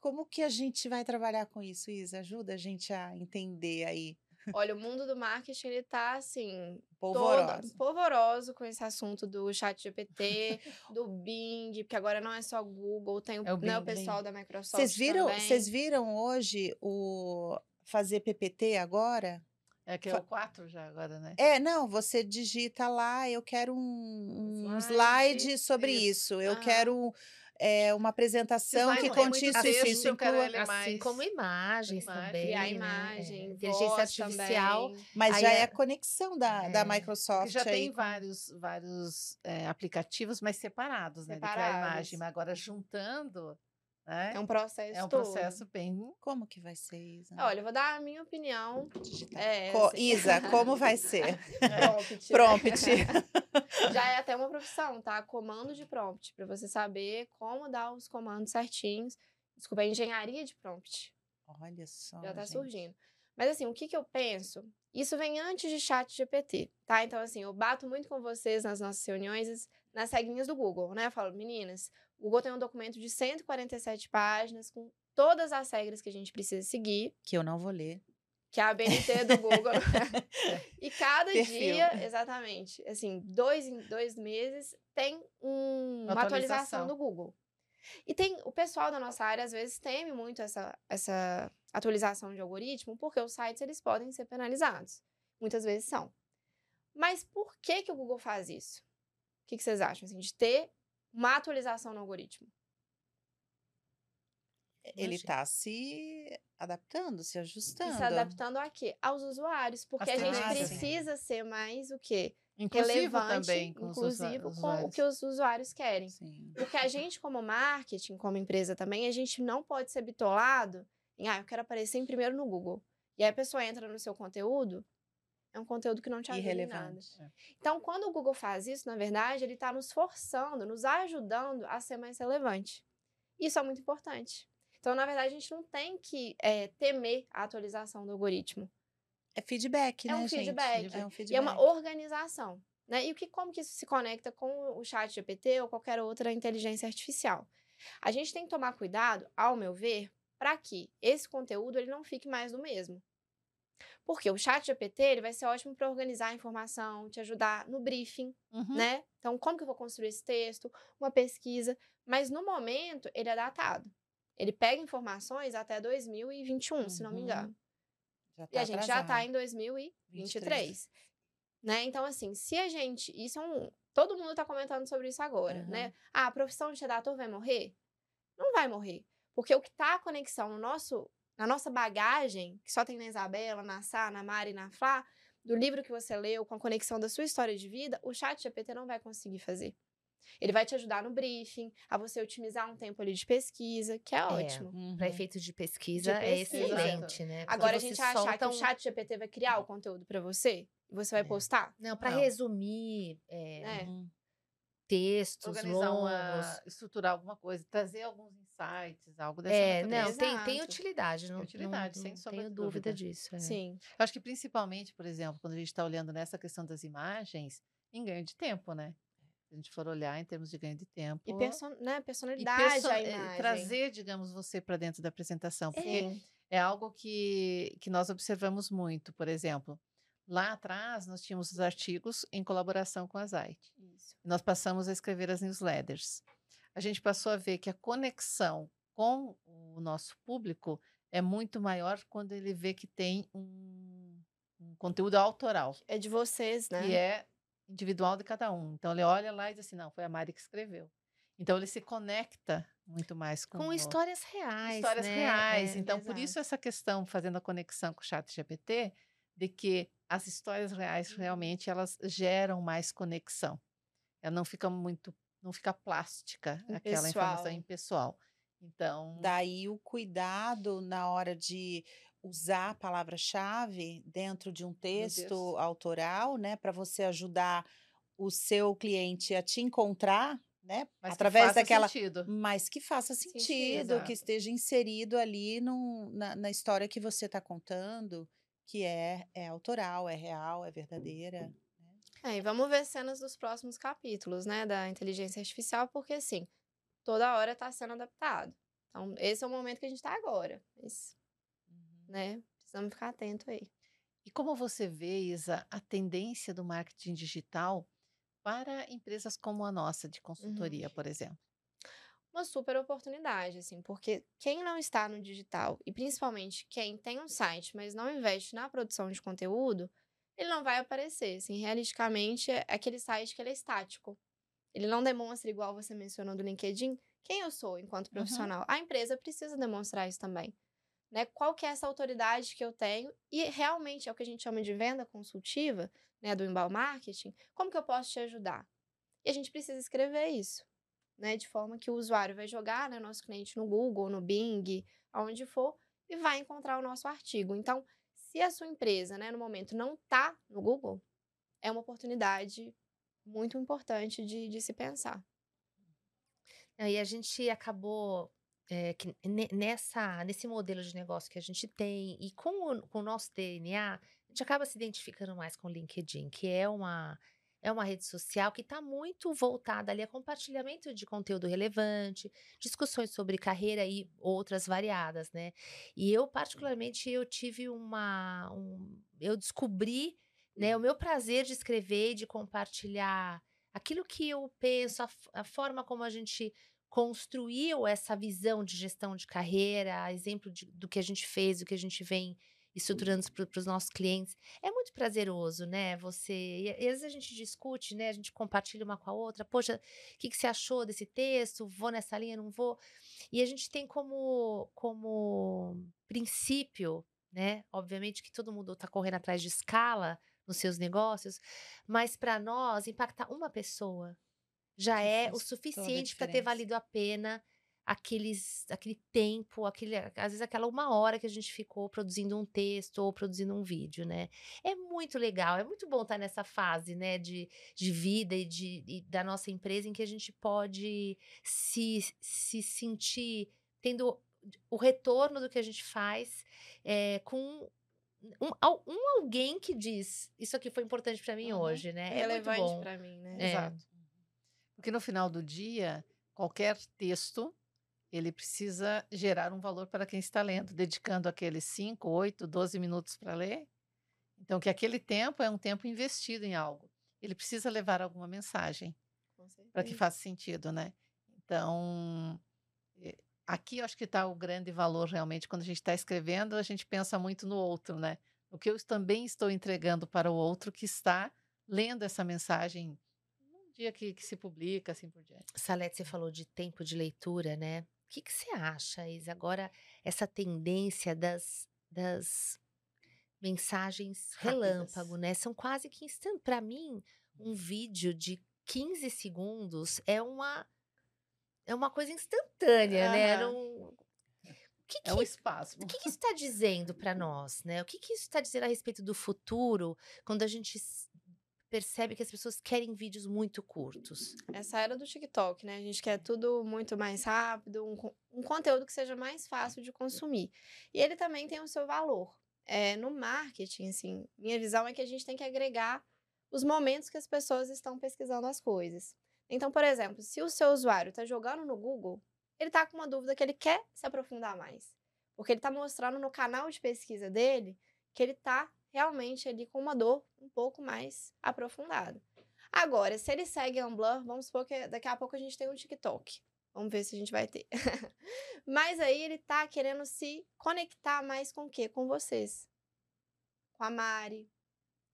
Speaker 1: como que a gente vai trabalhar com isso, Isa? Ajuda a gente a entender aí.
Speaker 5: Olha, o mundo do marketing, ele tá, assim...
Speaker 1: Polvoroso.
Speaker 5: Todo, polvoroso com esse assunto do chat GPT, [laughs] do Bing, porque agora não é só Google, tem o, é o, né, o pessoal da Microsoft
Speaker 1: Vocês viram. Vocês viram hoje o fazer PPT agora?
Speaker 6: É que é o 4 já agora, né?
Speaker 1: É, não, você digita lá, eu quero um, um slide, slide sobre isso. isso. Eu ah. quero é, uma apresentação que conte isso,
Speaker 4: isso,
Speaker 1: isso.
Speaker 4: Inclua, assim como imagens imagem, também.
Speaker 5: Criar
Speaker 4: né?
Speaker 5: imagem,
Speaker 4: inteligência artificial.
Speaker 5: Também.
Speaker 1: Mas já é a conexão da, é, da Microsoft.
Speaker 6: Já
Speaker 1: aí.
Speaker 6: tem vários, vários é, aplicativos, mas separados, né? Separados. De criar imagem. Mas agora juntando Né?
Speaker 5: É um processo
Speaker 6: É um
Speaker 5: todo.
Speaker 6: processo bem.
Speaker 1: Como que vai ser, Isa?
Speaker 5: Olha, eu vou dar a minha opinião.
Speaker 1: Digital.
Speaker 5: É,
Speaker 1: Co-
Speaker 5: assim.
Speaker 1: Isa, como vai ser? [laughs]
Speaker 5: Prompt.
Speaker 1: Prompt. [laughs]
Speaker 5: Já é até uma profissão, tá? Comando de prompt, para você saber como dar os comandos certinhos. Desculpa, é engenharia de prompt.
Speaker 1: Olha só.
Speaker 5: Já tá
Speaker 1: gente.
Speaker 5: surgindo. Mas assim, o que que eu penso? Isso vem antes de chat GPT, tá? Então assim, eu bato muito com vocês nas nossas reuniões, nas regrinhas do Google, né? Eu falo, meninas, o Google tem um documento de 147 páginas com todas as regras que a gente precisa seguir,
Speaker 1: Que eu não vou ler.
Speaker 5: que é a BNT do [laughs] Google. [laughs] e cada
Speaker 1: Perfil.
Speaker 5: dia, exatamente, assim, dois em dois meses, tem um- uma atualização
Speaker 6: Atualização.
Speaker 5: do Google. E tem o pessoal da nossa área às vezes teme muito essa, essa atualização de algoritmo, porque os sites eles podem ser penalizados. Muitas vezes são. Mas por que que o Google faz isso? O que, que vocês acham assim, de ter uma atualização no algoritmo?
Speaker 1: Ele
Speaker 6: Imagina.
Speaker 1: tá se adaptando, se
Speaker 5: E
Speaker 1: ajustando.
Speaker 5: se adaptando a quê? Aos usuários, porque a gente precisa ser mais o quê?
Speaker 6: Inclusivo
Speaker 5: relevante,
Speaker 6: também com os
Speaker 5: inclusivo com o que os usuários querem.
Speaker 1: Sim.
Speaker 5: Porque a gente, como marketing, como empresa também, a gente não pode ser bitolado em, ah, eu quero aparecer em primeiro no Google. E aí a pessoa entra no seu conteúdo, é um conteúdo que não te ajuda em nada.
Speaker 1: Irrelevante.
Speaker 5: Então, quando o Google faz isso, na verdade, ele está nos forçando, nos ajudando a ser mais relevante. Isso é muito importante. Então, na verdade, a gente não tem que eh, temer a atualização do algoritmo.
Speaker 1: É feedback,
Speaker 5: É
Speaker 1: né,
Speaker 5: um
Speaker 1: gente?
Speaker 5: feedback.
Speaker 1: É um
Speaker 5: E
Speaker 1: feedback.
Speaker 5: é uma organização. Né? E o que, como que isso se conecta com o chat GPT ou qualquer outra inteligência artificial? A gente tem que tomar cuidado, ao meu ver, para que esse conteúdo ele não fique mais do mesmo. Porque o chat GPT ele vai ser ótimo para organizar a informação, te ajudar no briefing,
Speaker 6: Uhum.
Speaker 5: né? Então, como que eu vou construir esse texto, uma pesquisa, mas no momento ele é datado. Ele pega informações até 2021, se não me
Speaker 1: Uhum.
Speaker 5: engano.
Speaker 1: Já
Speaker 5: E
Speaker 1: tá
Speaker 5: a gente já está
Speaker 1: atrasado.
Speaker 5: em 2023. Né? Então, assim, se a gente. Isso é um. Todo mundo está comentando sobre isso agora,
Speaker 1: Uhum.
Speaker 5: né? Ah, a profissão de redator vai morrer? Não vai morrer. Porque o que está a conexão no nosso, na nossa bagagem, que só tem na Isabela, na Sá, na Mari e na Flá, do livro que você leu, com a conexão da sua história de vida, o chat GPT não vai conseguir fazer. Ele vai te ajudar no briefing, a você otimizar um tempo ali de pesquisa, que é ótimo.
Speaker 1: Uhum.
Speaker 4: Para efeitos de pesquisa,
Speaker 5: De
Speaker 4: é
Speaker 5: pesquisa.
Speaker 4: excelente, né? Porque
Speaker 5: Agora a gente achar
Speaker 4: solta
Speaker 5: que o
Speaker 4: um-
Speaker 5: chat GPT vai criar o conteúdo para você e você vai
Speaker 6: É.
Speaker 5: postar.
Speaker 4: Não, para resumir é,
Speaker 5: É.
Speaker 1: Uhum.
Speaker 4: textos
Speaker 6: Organizar
Speaker 4: longos.
Speaker 6: uma. estruturar alguma coisa, trazer alguns insights, algo dessa
Speaker 4: É,
Speaker 6: natureza.
Speaker 4: não, tem, tem utilidade, não,
Speaker 6: utilidade,
Speaker 4: não,
Speaker 6: sem sombra
Speaker 4: tenho dúvida
Speaker 6: dúvida.
Speaker 4: disso. é.
Speaker 5: Sim.
Speaker 6: Eu acho que principalmente, por exemplo, quando a gente está olhando nessa questão das imagens, em ganho de tempo, né? Se a gente for olhar em termos de ganho de tempo.
Speaker 5: E perso né,
Speaker 6: e
Speaker 5: personalidade
Speaker 6: perso- eh,
Speaker 5: imagem.
Speaker 6: trazer, digamos, você para dentro da apresentação. Porque
Speaker 5: Sim.
Speaker 6: é algo que, que nós observamos muito. Por exemplo, lá atrás nós tínhamos os artigos em colaboração com a.
Speaker 5: Isso.
Speaker 6: Nós passamos a escrever as newsletters. A gente passou a ver que a conexão com o nosso público é muito maior quando ele vê que tem um, um conteúdo autoral,
Speaker 5: É de vocês, né?
Speaker 6: que é individual de cada um. Então ele olha lá e diz assim, não, foi a Mari que escreveu. Então ele se conecta muito mais com,
Speaker 4: Com histórias reais.
Speaker 6: histórias
Speaker 4: né?
Speaker 6: reais.
Speaker 4: É,
Speaker 6: então, por
Speaker 5: exato.
Speaker 6: isso essa questão, fazendo a conexão com o chat GPT, de que as histórias reais
Speaker 5: Uhum.
Speaker 6: realmente elas geram mais conexão. Ela não fica muito, não fica plástica aquela informação
Speaker 5: Impessoal.
Speaker 6: impessoal. Então,
Speaker 1: Daí o cuidado na hora de usar a palavra-chave dentro de um texto autoral, né, para você ajudar o seu cliente a te encontrar, né,
Speaker 6: mas que
Speaker 1: através
Speaker 6: faça
Speaker 1: daquela,
Speaker 6: sentido.
Speaker 1: mas que faça
Speaker 5: Sentido,
Speaker 1: sentido, que esteja inserido ali num- na, na história que você está contando, que é, é autoral, é real, é verdadeira.
Speaker 5: É, e vamos ver cenas dos próximos capítulos, né, da inteligência artificial, porque assim, toda hora está sendo adaptado. Então, esse é o momento que a gente está agora. Mas, né, precisamos ficar atento aí.
Speaker 6: E como você vê, Isa, a tendência do marketing digital para empresas como a nossa, de consultoria, por exemplo?
Speaker 5: Uma super oportunidade, assim, porque quem não está no digital, e principalmente quem tem um site, mas não investe na produção de conteúdo, ele não vai aparecer. Assim, realisticamente, é aquele site que ele é estático. Ele não demonstra, igual você mencionou do LinkedIn, quem eu sou enquanto profissional. A empresa precisa demonstrar isso também. Né? Qual que é essa autoridade que eu tenho? E realmente é o que a gente chama de venda consultiva, né, do inbound marketing. Como que eu posso te ajudar? E a gente precisa escrever isso. né? De forma que o usuário vai jogar, né, nosso cliente no Google, no Bing, aonde for, e vai encontrar o nosso artigo. Então, se a sua empresa, né, no momento não está no Google, é uma oportunidade muito importante de, de se pensar.
Speaker 4: E a gente acabou é, que nessa, nesse modelo de negócio que a gente tem e com o, com o nosso DNA, a gente acaba se identificando mais com o LinkedIn, que é uma é uma rede social que está muito voltada ali a compartilhamento de conteúdo relevante, discussões sobre carreira e outras variadas, né? E eu, particularmente, eu tive uma. Um, eu descobri né, o meu prazer de escrever e de compartilhar aquilo que eu penso, a, a forma como a gente construiu essa visão de gestão de carreira, exemplo de, do que a gente fez, do que a gente vem estruturando para os nossos clientes. É muito prazeroso, né? Você. E, às vezes a gente discute, né? A gente compartilha uma com a outra. Poxa, o que, que você achou desse texto? Vou nessa linha, não vou? E a gente tem como, como princípio, né? Obviamente que todo mundo está correndo atrás de escala nos seus negócios, mas para nós, impactar uma pessoa já é o suficiente para ter valido a pena aqueles, aquele tempo, aquele, às vezes aquela uma hora que a gente ficou produzindo um texto ou produzindo um vídeo, né? É muito legal, é muito bom estar nessa fase, né, de, de vida e, de, e da nossa empresa em que a gente pode se, se sentir tendo o retorno do que a gente faz é, com um, um, alguém que diz isso aqui foi importante para mim uhum. hoje, né?
Speaker 5: É relevante para mim, né?
Speaker 6: É. Exato. Porque no final do dia, qualquer texto ele precisa gerar um valor para quem está lendo, dedicando aqueles 5, 8, 12 minutos para ler. Então, que aquele tempo é um tempo investido em algo. Ele precisa levar alguma mensagem para que faça sentido, né? Então, eh, aqui eu acho que está o grande valor realmente. Quando a gente está escrevendo, a gente pensa muito no outro, né? O que eu também estou entregando para o outro que está lendo essa mensagem no dia que, que se publica, assim por diante.
Speaker 4: Salete, você falou de tempo de leitura, né? O que, que você acha, Isa? Agora, essa tendência das, das mensagens relâmpago, né? São quase que instantâneas. Para mim, um vídeo de 15 segundos é uma é uma coisa instantânea, né? Não,
Speaker 6: que que, é um espaço.
Speaker 4: O que, que isso está dizendo para [laughs] nós, né? O que, que isso está dizendo a respeito do futuro quando a gente percebe que as pessoas querem vídeos muito curtos.
Speaker 5: Essa era do TikTok, né? A gente quer tudo muito mais rápido, um, um conteúdo que seja mais fácil de consumir. E ele também tem o seu valor. É, no marketing, assim, minha visão é que a gente tem que agregar os momentos que as pessoas estão pesquisando as coisas. Então, por exemplo, se o seu usuário está jogando no Google, ele está com uma dúvida que ele quer se aprofundar mais. Porque ele está mostrando no canal de pesquisa dele que ele está realmente ali com uma dor um pouco mais aprofundada. Agora, se ele segue Amblur, vamos supor que daqui a pouco a gente tem um TikTok. Vamos ver se a gente vai ter. [laughs] Mas aí ele tá querendo se conectar mais com o quê? Com vocês. Com a Mari,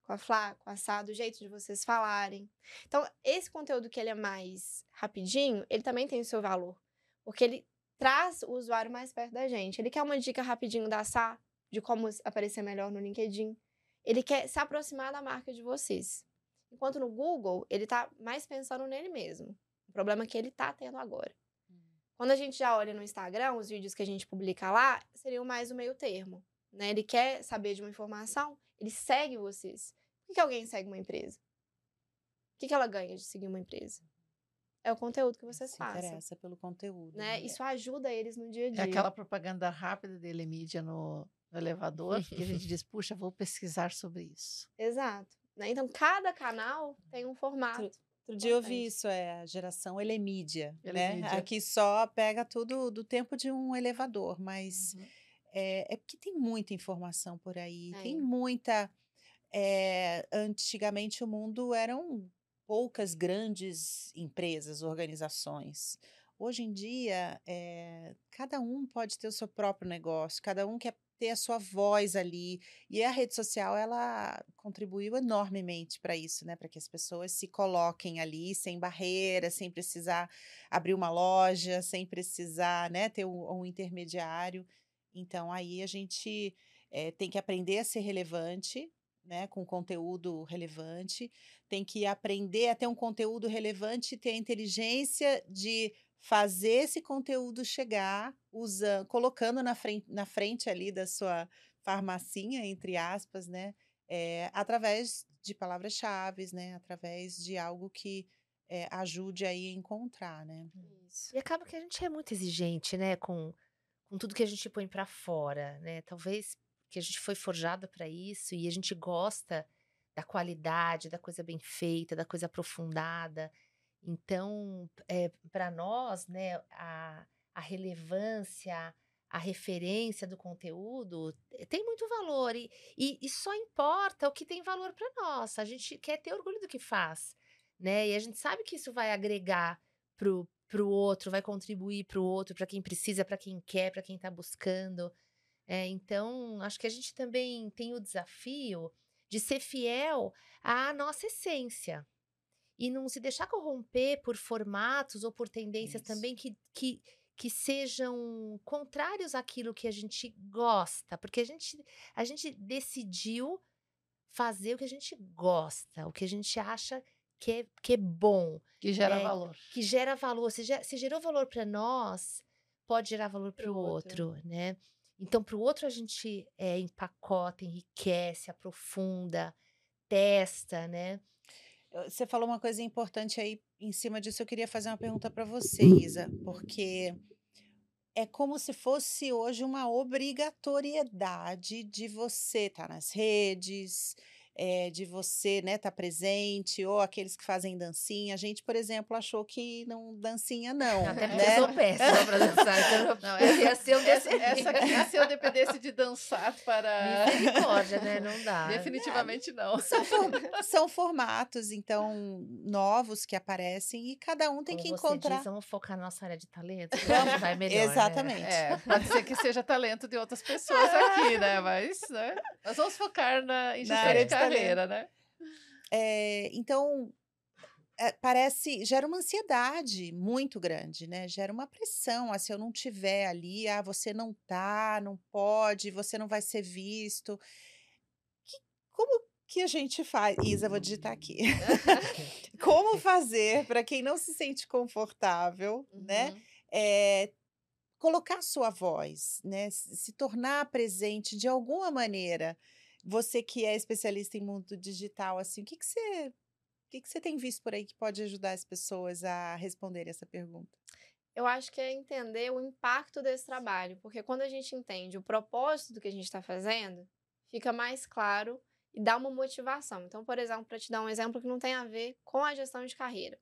Speaker 5: com a Flá, com a Sá, do jeito de vocês falarem. Então, esse conteúdo que ele é mais rapidinho, ele também tem o seu valor. Porque ele traz o usuário mais perto da gente. Ele quer uma dica rapidinho da Sá, de como aparecer melhor no LinkedIn. Ele quer se aproximar da marca de vocês. Enquanto no Google, ele está mais pensando nele mesmo. O problema é que ele está tendo agora. Hum. Quando a gente já olha no Instagram, os vídeos que a gente publica lá seriam mais o meio termo. Né? Ele quer saber de uma informação, ele segue vocês. Por que, alguém segue uma empresa? O que, que ela ganha de seguir uma empresa? É o conteúdo que vocês
Speaker 1: Se
Speaker 5: façam.
Speaker 1: interessa pelo conteúdo.
Speaker 5: Né? né? Isso ajuda eles no dia a dia.
Speaker 6: É aquela propaganda rápida dele mídia no, no elevador, que a gente diz, puxa, vou pesquisar sobre isso.
Speaker 5: Exato. Né? Então, cada canal tem um formato.
Speaker 1: Outro dia eu vi isso, é a geração Elemídia, né? Aqui só pega tudo do tempo de um elevador, mas uhum. é, é, porque tem muita informação por aí, é. tem muita... É, antigamente o mundo eram poucas grandes empresas, organizações. Hoje em dia, é, cada um pode ter o seu próprio negócio, cada um quer ter a sua voz ali. E a rede social, ela contribuiu enormemente para isso, né? Para que as pessoas se coloquem ali sem barreira, sem precisar abrir uma loja, sem precisar né, ter um, um intermediário. Então, aí a gente é, tem que aprender a ser relevante, né, com conteúdo relevante, tem que aprender a ter um conteúdo relevante e ter a inteligência de fazer esse conteúdo chegar, usando, colocando na frente, na frente ali da sua farmacinha, entre aspas, né, é, através de palavras-chave, né, através de algo que é, ajude aí a encontrar, né.
Speaker 4: Isso. E acaba que a gente é muito exigente, né, com, com tudo que a gente põe para fora, né, talvez que a gente foi forjada para isso e a gente gosta da qualidade, da coisa bem feita, da coisa aprofundada. Então, é, eh, para nós, né, a, a relevância, a referência do conteúdo tem muito valor e, e, e só importa o que tem valor para nós. A gente quer ter orgulho do que faz, né? E a gente sabe que isso vai agregar pro pro outro, vai contribuir para o outro, para quem precisa, para quem quer, para quem está buscando. É, então, acho que a gente também tem o desafio de ser fiel à nossa essência e não se deixar corromper por formatos ou por tendências Isso. também que, que, que sejam contrários àquilo que a gente gosta, porque a gente, a gente decidiu fazer o que a gente gosta, o que a gente acha que é, que é bom.
Speaker 6: Que gera é, valor.
Speaker 4: Que gera valor. Se, se gerou valor para nós, pode gerar valor para o outro. outro, né? Então, para o outro, a gente é, empacota, enriquece, aprofunda, testa, né?
Speaker 1: Você falou uma coisa importante aí em cima disso. Eu queria fazer uma pergunta para você, Isa, porque é como se fosse hoje uma obrigatoriedade de você estar nas redes, é, de você estar né, tá presente, ou aqueles que fazem dancinha. A gente, por exemplo, achou que não dancinha, não.
Speaker 4: Até
Speaker 1: porque né?
Speaker 4: eu sou péssima para dançar. Então [laughs] não, essa,
Speaker 6: eu essa, essa aqui, se eu dependesse de dançar para. [laughs]
Speaker 4: Misericórdia, né? Não dá.
Speaker 6: Definitivamente não.
Speaker 1: São, [laughs] são formatos, então, novos que aparecem e cada um tem
Speaker 4: Como
Speaker 1: que encontrar.
Speaker 4: Diz, vamos focar na nossa área de talento, que vai melhor. Né?
Speaker 1: Exatamente.
Speaker 6: Né? É, pode ser que seja talento de outras pessoas aqui, né? Mas né? nós vamos focar na, em na área carreira, né?
Speaker 1: É, então, é, parece, gera uma ansiedade muito grande, né? Gera uma pressão. Ah, se eu não tiver ali, ah, você não tá, não pode, você não vai ser visto. Que, como que a gente faz? Isa, vou digitar aqui. [laughs] [laughs] como fazer para quem não se sente confortável, né? uhum. né? É, colocar sua voz, né? Se tornar presente de alguma maneira você que é especialista em mundo digital, assim, o que, que você o que, que você tem visto por aí que pode ajudar as pessoas a responder essa pergunta?
Speaker 5: Eu acho que é entender o impacto desse trabalho, porque quando a gente entende o propósito do que a gente está fazendo, fica mais claro e dá uma motivação. Então, por exemplo, para te dar um exemplo que não tem a ver com a gestão de carreira,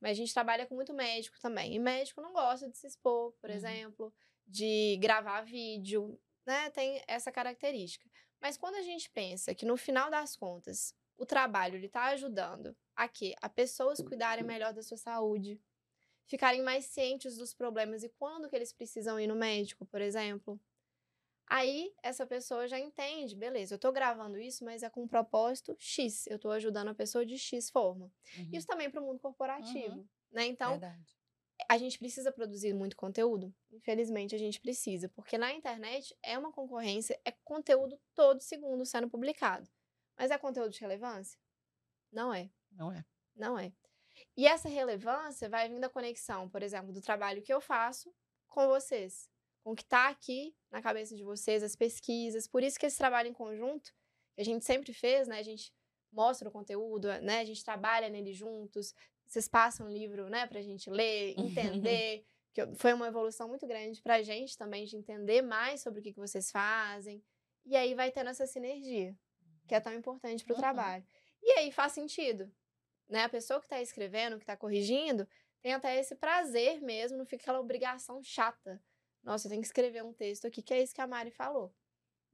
Speaker 5: mas a gente trabalha com muito médico também, e médico não gosta de se expor, por uhum. exemplo, de gravar vídeo, né? Tem essa característica. Mas quando a gente pensa que no final das contas o trabalho ele está ajudando a que a pessoas cuidarem melhor da sua saúde, ficarem mais cientes dos problemas e quando que eles precisam ir no médico, por exemplo. Aí essa pessoa já entende, beleza, eu estou gravando isso, mas é com um propósito X, eu estou ajudando a pessoa de X forma. Uhum. Isso também para o mundo corporativo, uhum. né? Então, Verdade a gente precisa produzir muito conteúdo? Infelizmente, a gente precisa, porque na internet é uma concorrência, é conteúdo todo segundo sendo publicado. Mas é conteúdo de relevância? Não é.
Speaker 6: Não é.
Speaker 5: Não é. E essa relevância vai vir da conexão, por exemplo, do trabalho que eu faço com vocês, com o que está aqui na cabeça de vocês, as pesquisas. Por isso que esse trabalho em conjunto, que a gente sempre fez, né? A gente mostra o conteúdo, né? A gente trabalha nele juntos, vocês passam o livro, né, pra gente ler, [laughs] entender. que foi uma evolução muito grande pra gente também, de entender mais sobre o que, que vocês fazem. E aí vai tendo essa sinergia, que é tão importante pro uhum. trabalho. E aí faz sentido, né? A pessoa que está escrevendo, que está corrigindo, tem até esse prazer mesmo, não fica aquela obrigação chata. Nossa, eu tenho que escrever um texto aqui, que é isso que a Mari falou,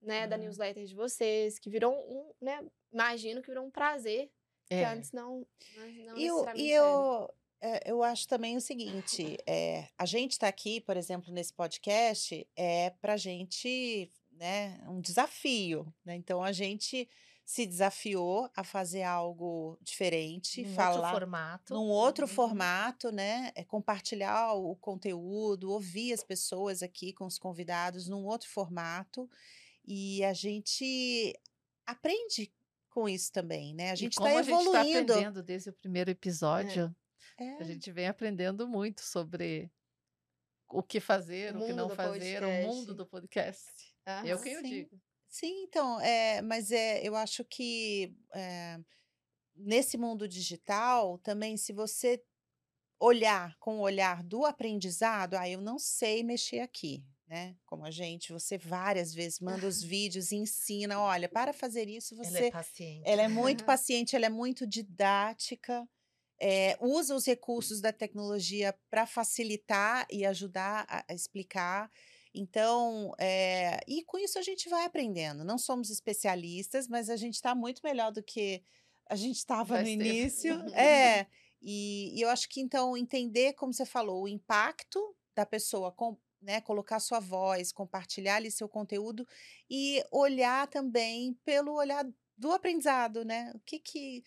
Speaker 5: né? Uhum. Da newsletter de vocês, que virou um, né? Imagino que virou um prazer que é. antes não, não
Speaker 1: e eu, e eu, eu acho também o seguinte, é, a gente está aqui, por exemplo, nesse podcast, é para gente, né, um desafio, né? Então a gente se desafiou a fazer algo diferente,
Speaker 4: num
Speaker 1: falar
Speaker 4: outro formato.
Speaker 1: num outro uhum. formato, né? É compartilhar o conteúdo, ouvir as pessoas aqui com os convidados num outro formato. E a gente aprende com isso também, né? A gente
Speaker 6: está
Speaker 1: evoluindo. A gente está
Speaker 6: aprendendo desde o primeiro episódio. É. É. A gente vem aprendendo muito sobre o que fazer, o, o que não fazer, podcast. o mundo do podcast. Ah, eu quem eu digo.
Speaker 1: Sim, então, é, mas é, eu acho que é, nesse mundo digital também, se você olhar com o olhar do aprendizado, ah, eu não sei mexer aqui, né? Como a gente, você várias vezes manda os [laughs] vídeos e ensina, olha, para fazer isso você. Ela
Speaker 4: é paciente.
Speaker 1: Ela é muito paciente, ela é muito didática. É, usa os recursos da tecnologia para facilitar e ajudar a, a explicar. Então, é, e com isso a gente vai aprendendo. Não somos especialistas, mas a gente está muito melhor do que a gente estava no início. [laughs] é. E, e, eu acho que então entender, como você falou, o impacto da pessoa com, né, colocar sua voz, compartilhar ali seu conteúdo e olhar também pelo olhar do aprendizado, né? O que que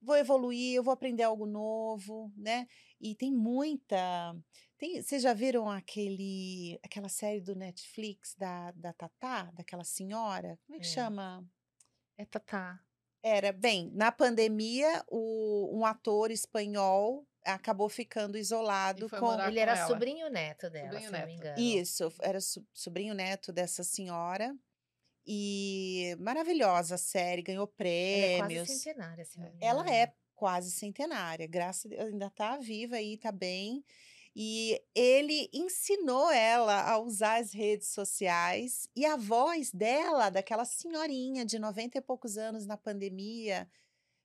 Speaker 1: vou evoluir, eu vou aprender algo novo, né? E tem muita tem, vocês já viram aquele aquela série do Netflix da da Tatá, daquela senhora? Como é que é. chama?
Speaker 4: É Tatá.
Speaker 1: Era, bem, na pandemia, o, um ator espanhol acabou ficando isolado com.
Speaker 4: Ele era ela. sobrinho neto dela, sobrinho se neto. não me engano.
Speaker 1: Isso, era sobrinho neto dessa senhora. E maravilhosa a série, ganhou prêmios. Ela é quase
Speaker 4: centenária, se não me
Speaker 1: engano. Ela é quase centenária, graças a Deus, ainda está viva aí, está bem. E ele ensinou ela a usar as redes sociais e a voz dela, daquela senhorinha de 90 e poucos anos na pandemia,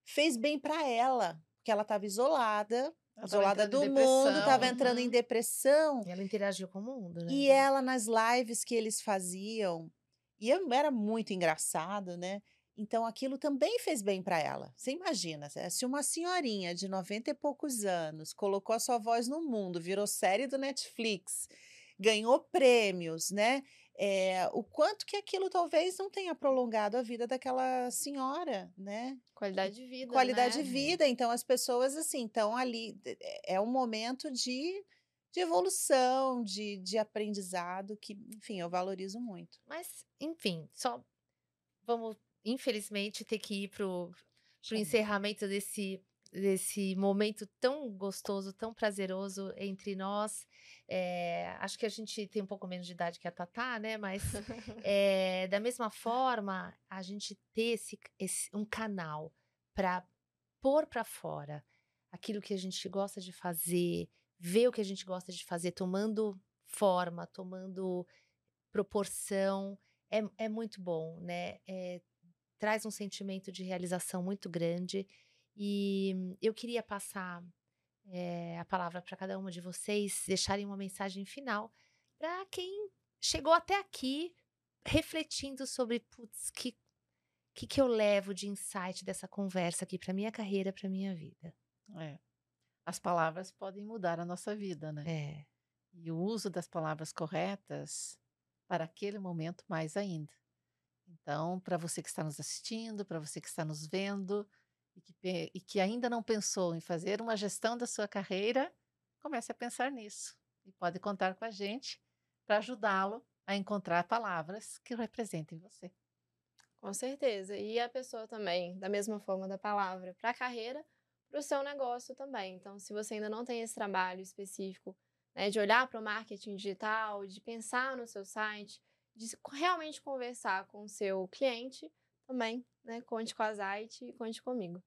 Speaker 1: fez bem para ela, porque ela estava isolada, isolada do mundo, estava entrando em depressão.
Speaker 4: E ela interagiu com o mundo, né?
Speaker 1: E ela, nas lives que eles faziam, e era muito engraçado, né? Então aquilo também fez bem para ela. Você imagina, se uma senhorinha de 90 e poucos anos colocou a sua voz no mundo, virou série do Netflix, ganhou prêmios, né? É, o quanto que aquilo talvez não tenha prolongado a vida daquela senhora, né?
Speaker 5: Qualidade de vida.
Speaker 1: Qualidade
Speaker 5: né?
Speaker 1: de vida. Então, as pessoas, assim, estão ali. É um momento de, de evolução, de, de aprendizado, que, enfim, eu valorizo muito.
Speaker 4: Mas, enfim, só vamos, infelizmente, ter que ir pro, pro encerramento desse desse momento tão gostoso, tão prazeroso entre nós. É, acho que a gente tem um pouco menos de idade que a Tatá, né? Mas é, [laughs] da mesma forma, a gente ter esse, esse um canal para pôr para fora aquilo que a gente gosta de fazer, ver o que a gente gosta de fazer, tomando forma, tomando proporção, é, é muito bom, né? É, traz um sentimento de realização muito grande e eu queria passar é, a palavra para cada uma de vocês, deixarem uma mensagem final para quem chegou até aqui refletindo sobre, putz, que, que que eu levo de insight dessa conversa aqui para minha carreira, para minha vida.
Speaker 6: É. As palavras podem mudar a nossa vida, né?
Speaker 4: É.
Speaker 6: E o uso das palavras corretas para aquele momento mais ainda. Então, para você que está nos assistindo, para você que está nos vendo, e que, e que ainda não pensou em fazer uma gestão da sua carreira, comece a pensar nisso. E pode contar com a gente para ajudá-lo a encontrar palavras que representem você.
Speaker 5: Com certeza. E a pessoa também, da mesma forma da palavra, para a carreira, para o seu negócio também. Então, se você ainda não tem esse trabalho específico, né, de olhar para o marketing digital, de pensar no seu site, de realmente conversar com o seu cliente, também, né? Conte com a Zait e conte comigo.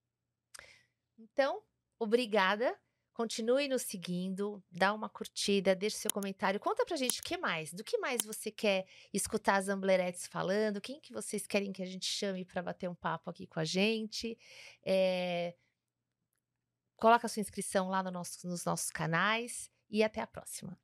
Speaker 4: Então, obrigada. Continue nos seguindo, dá uma curtida, deixe seu comentário. Conta pra gente o que mais, do que mais você quer escutar as Amblerettes falando, quem que vocês querem que a gente chame para bater um papo aqui com a gente. É... Coloca a sua inscrição lá no nosso, nos nossos canais e até a próxima.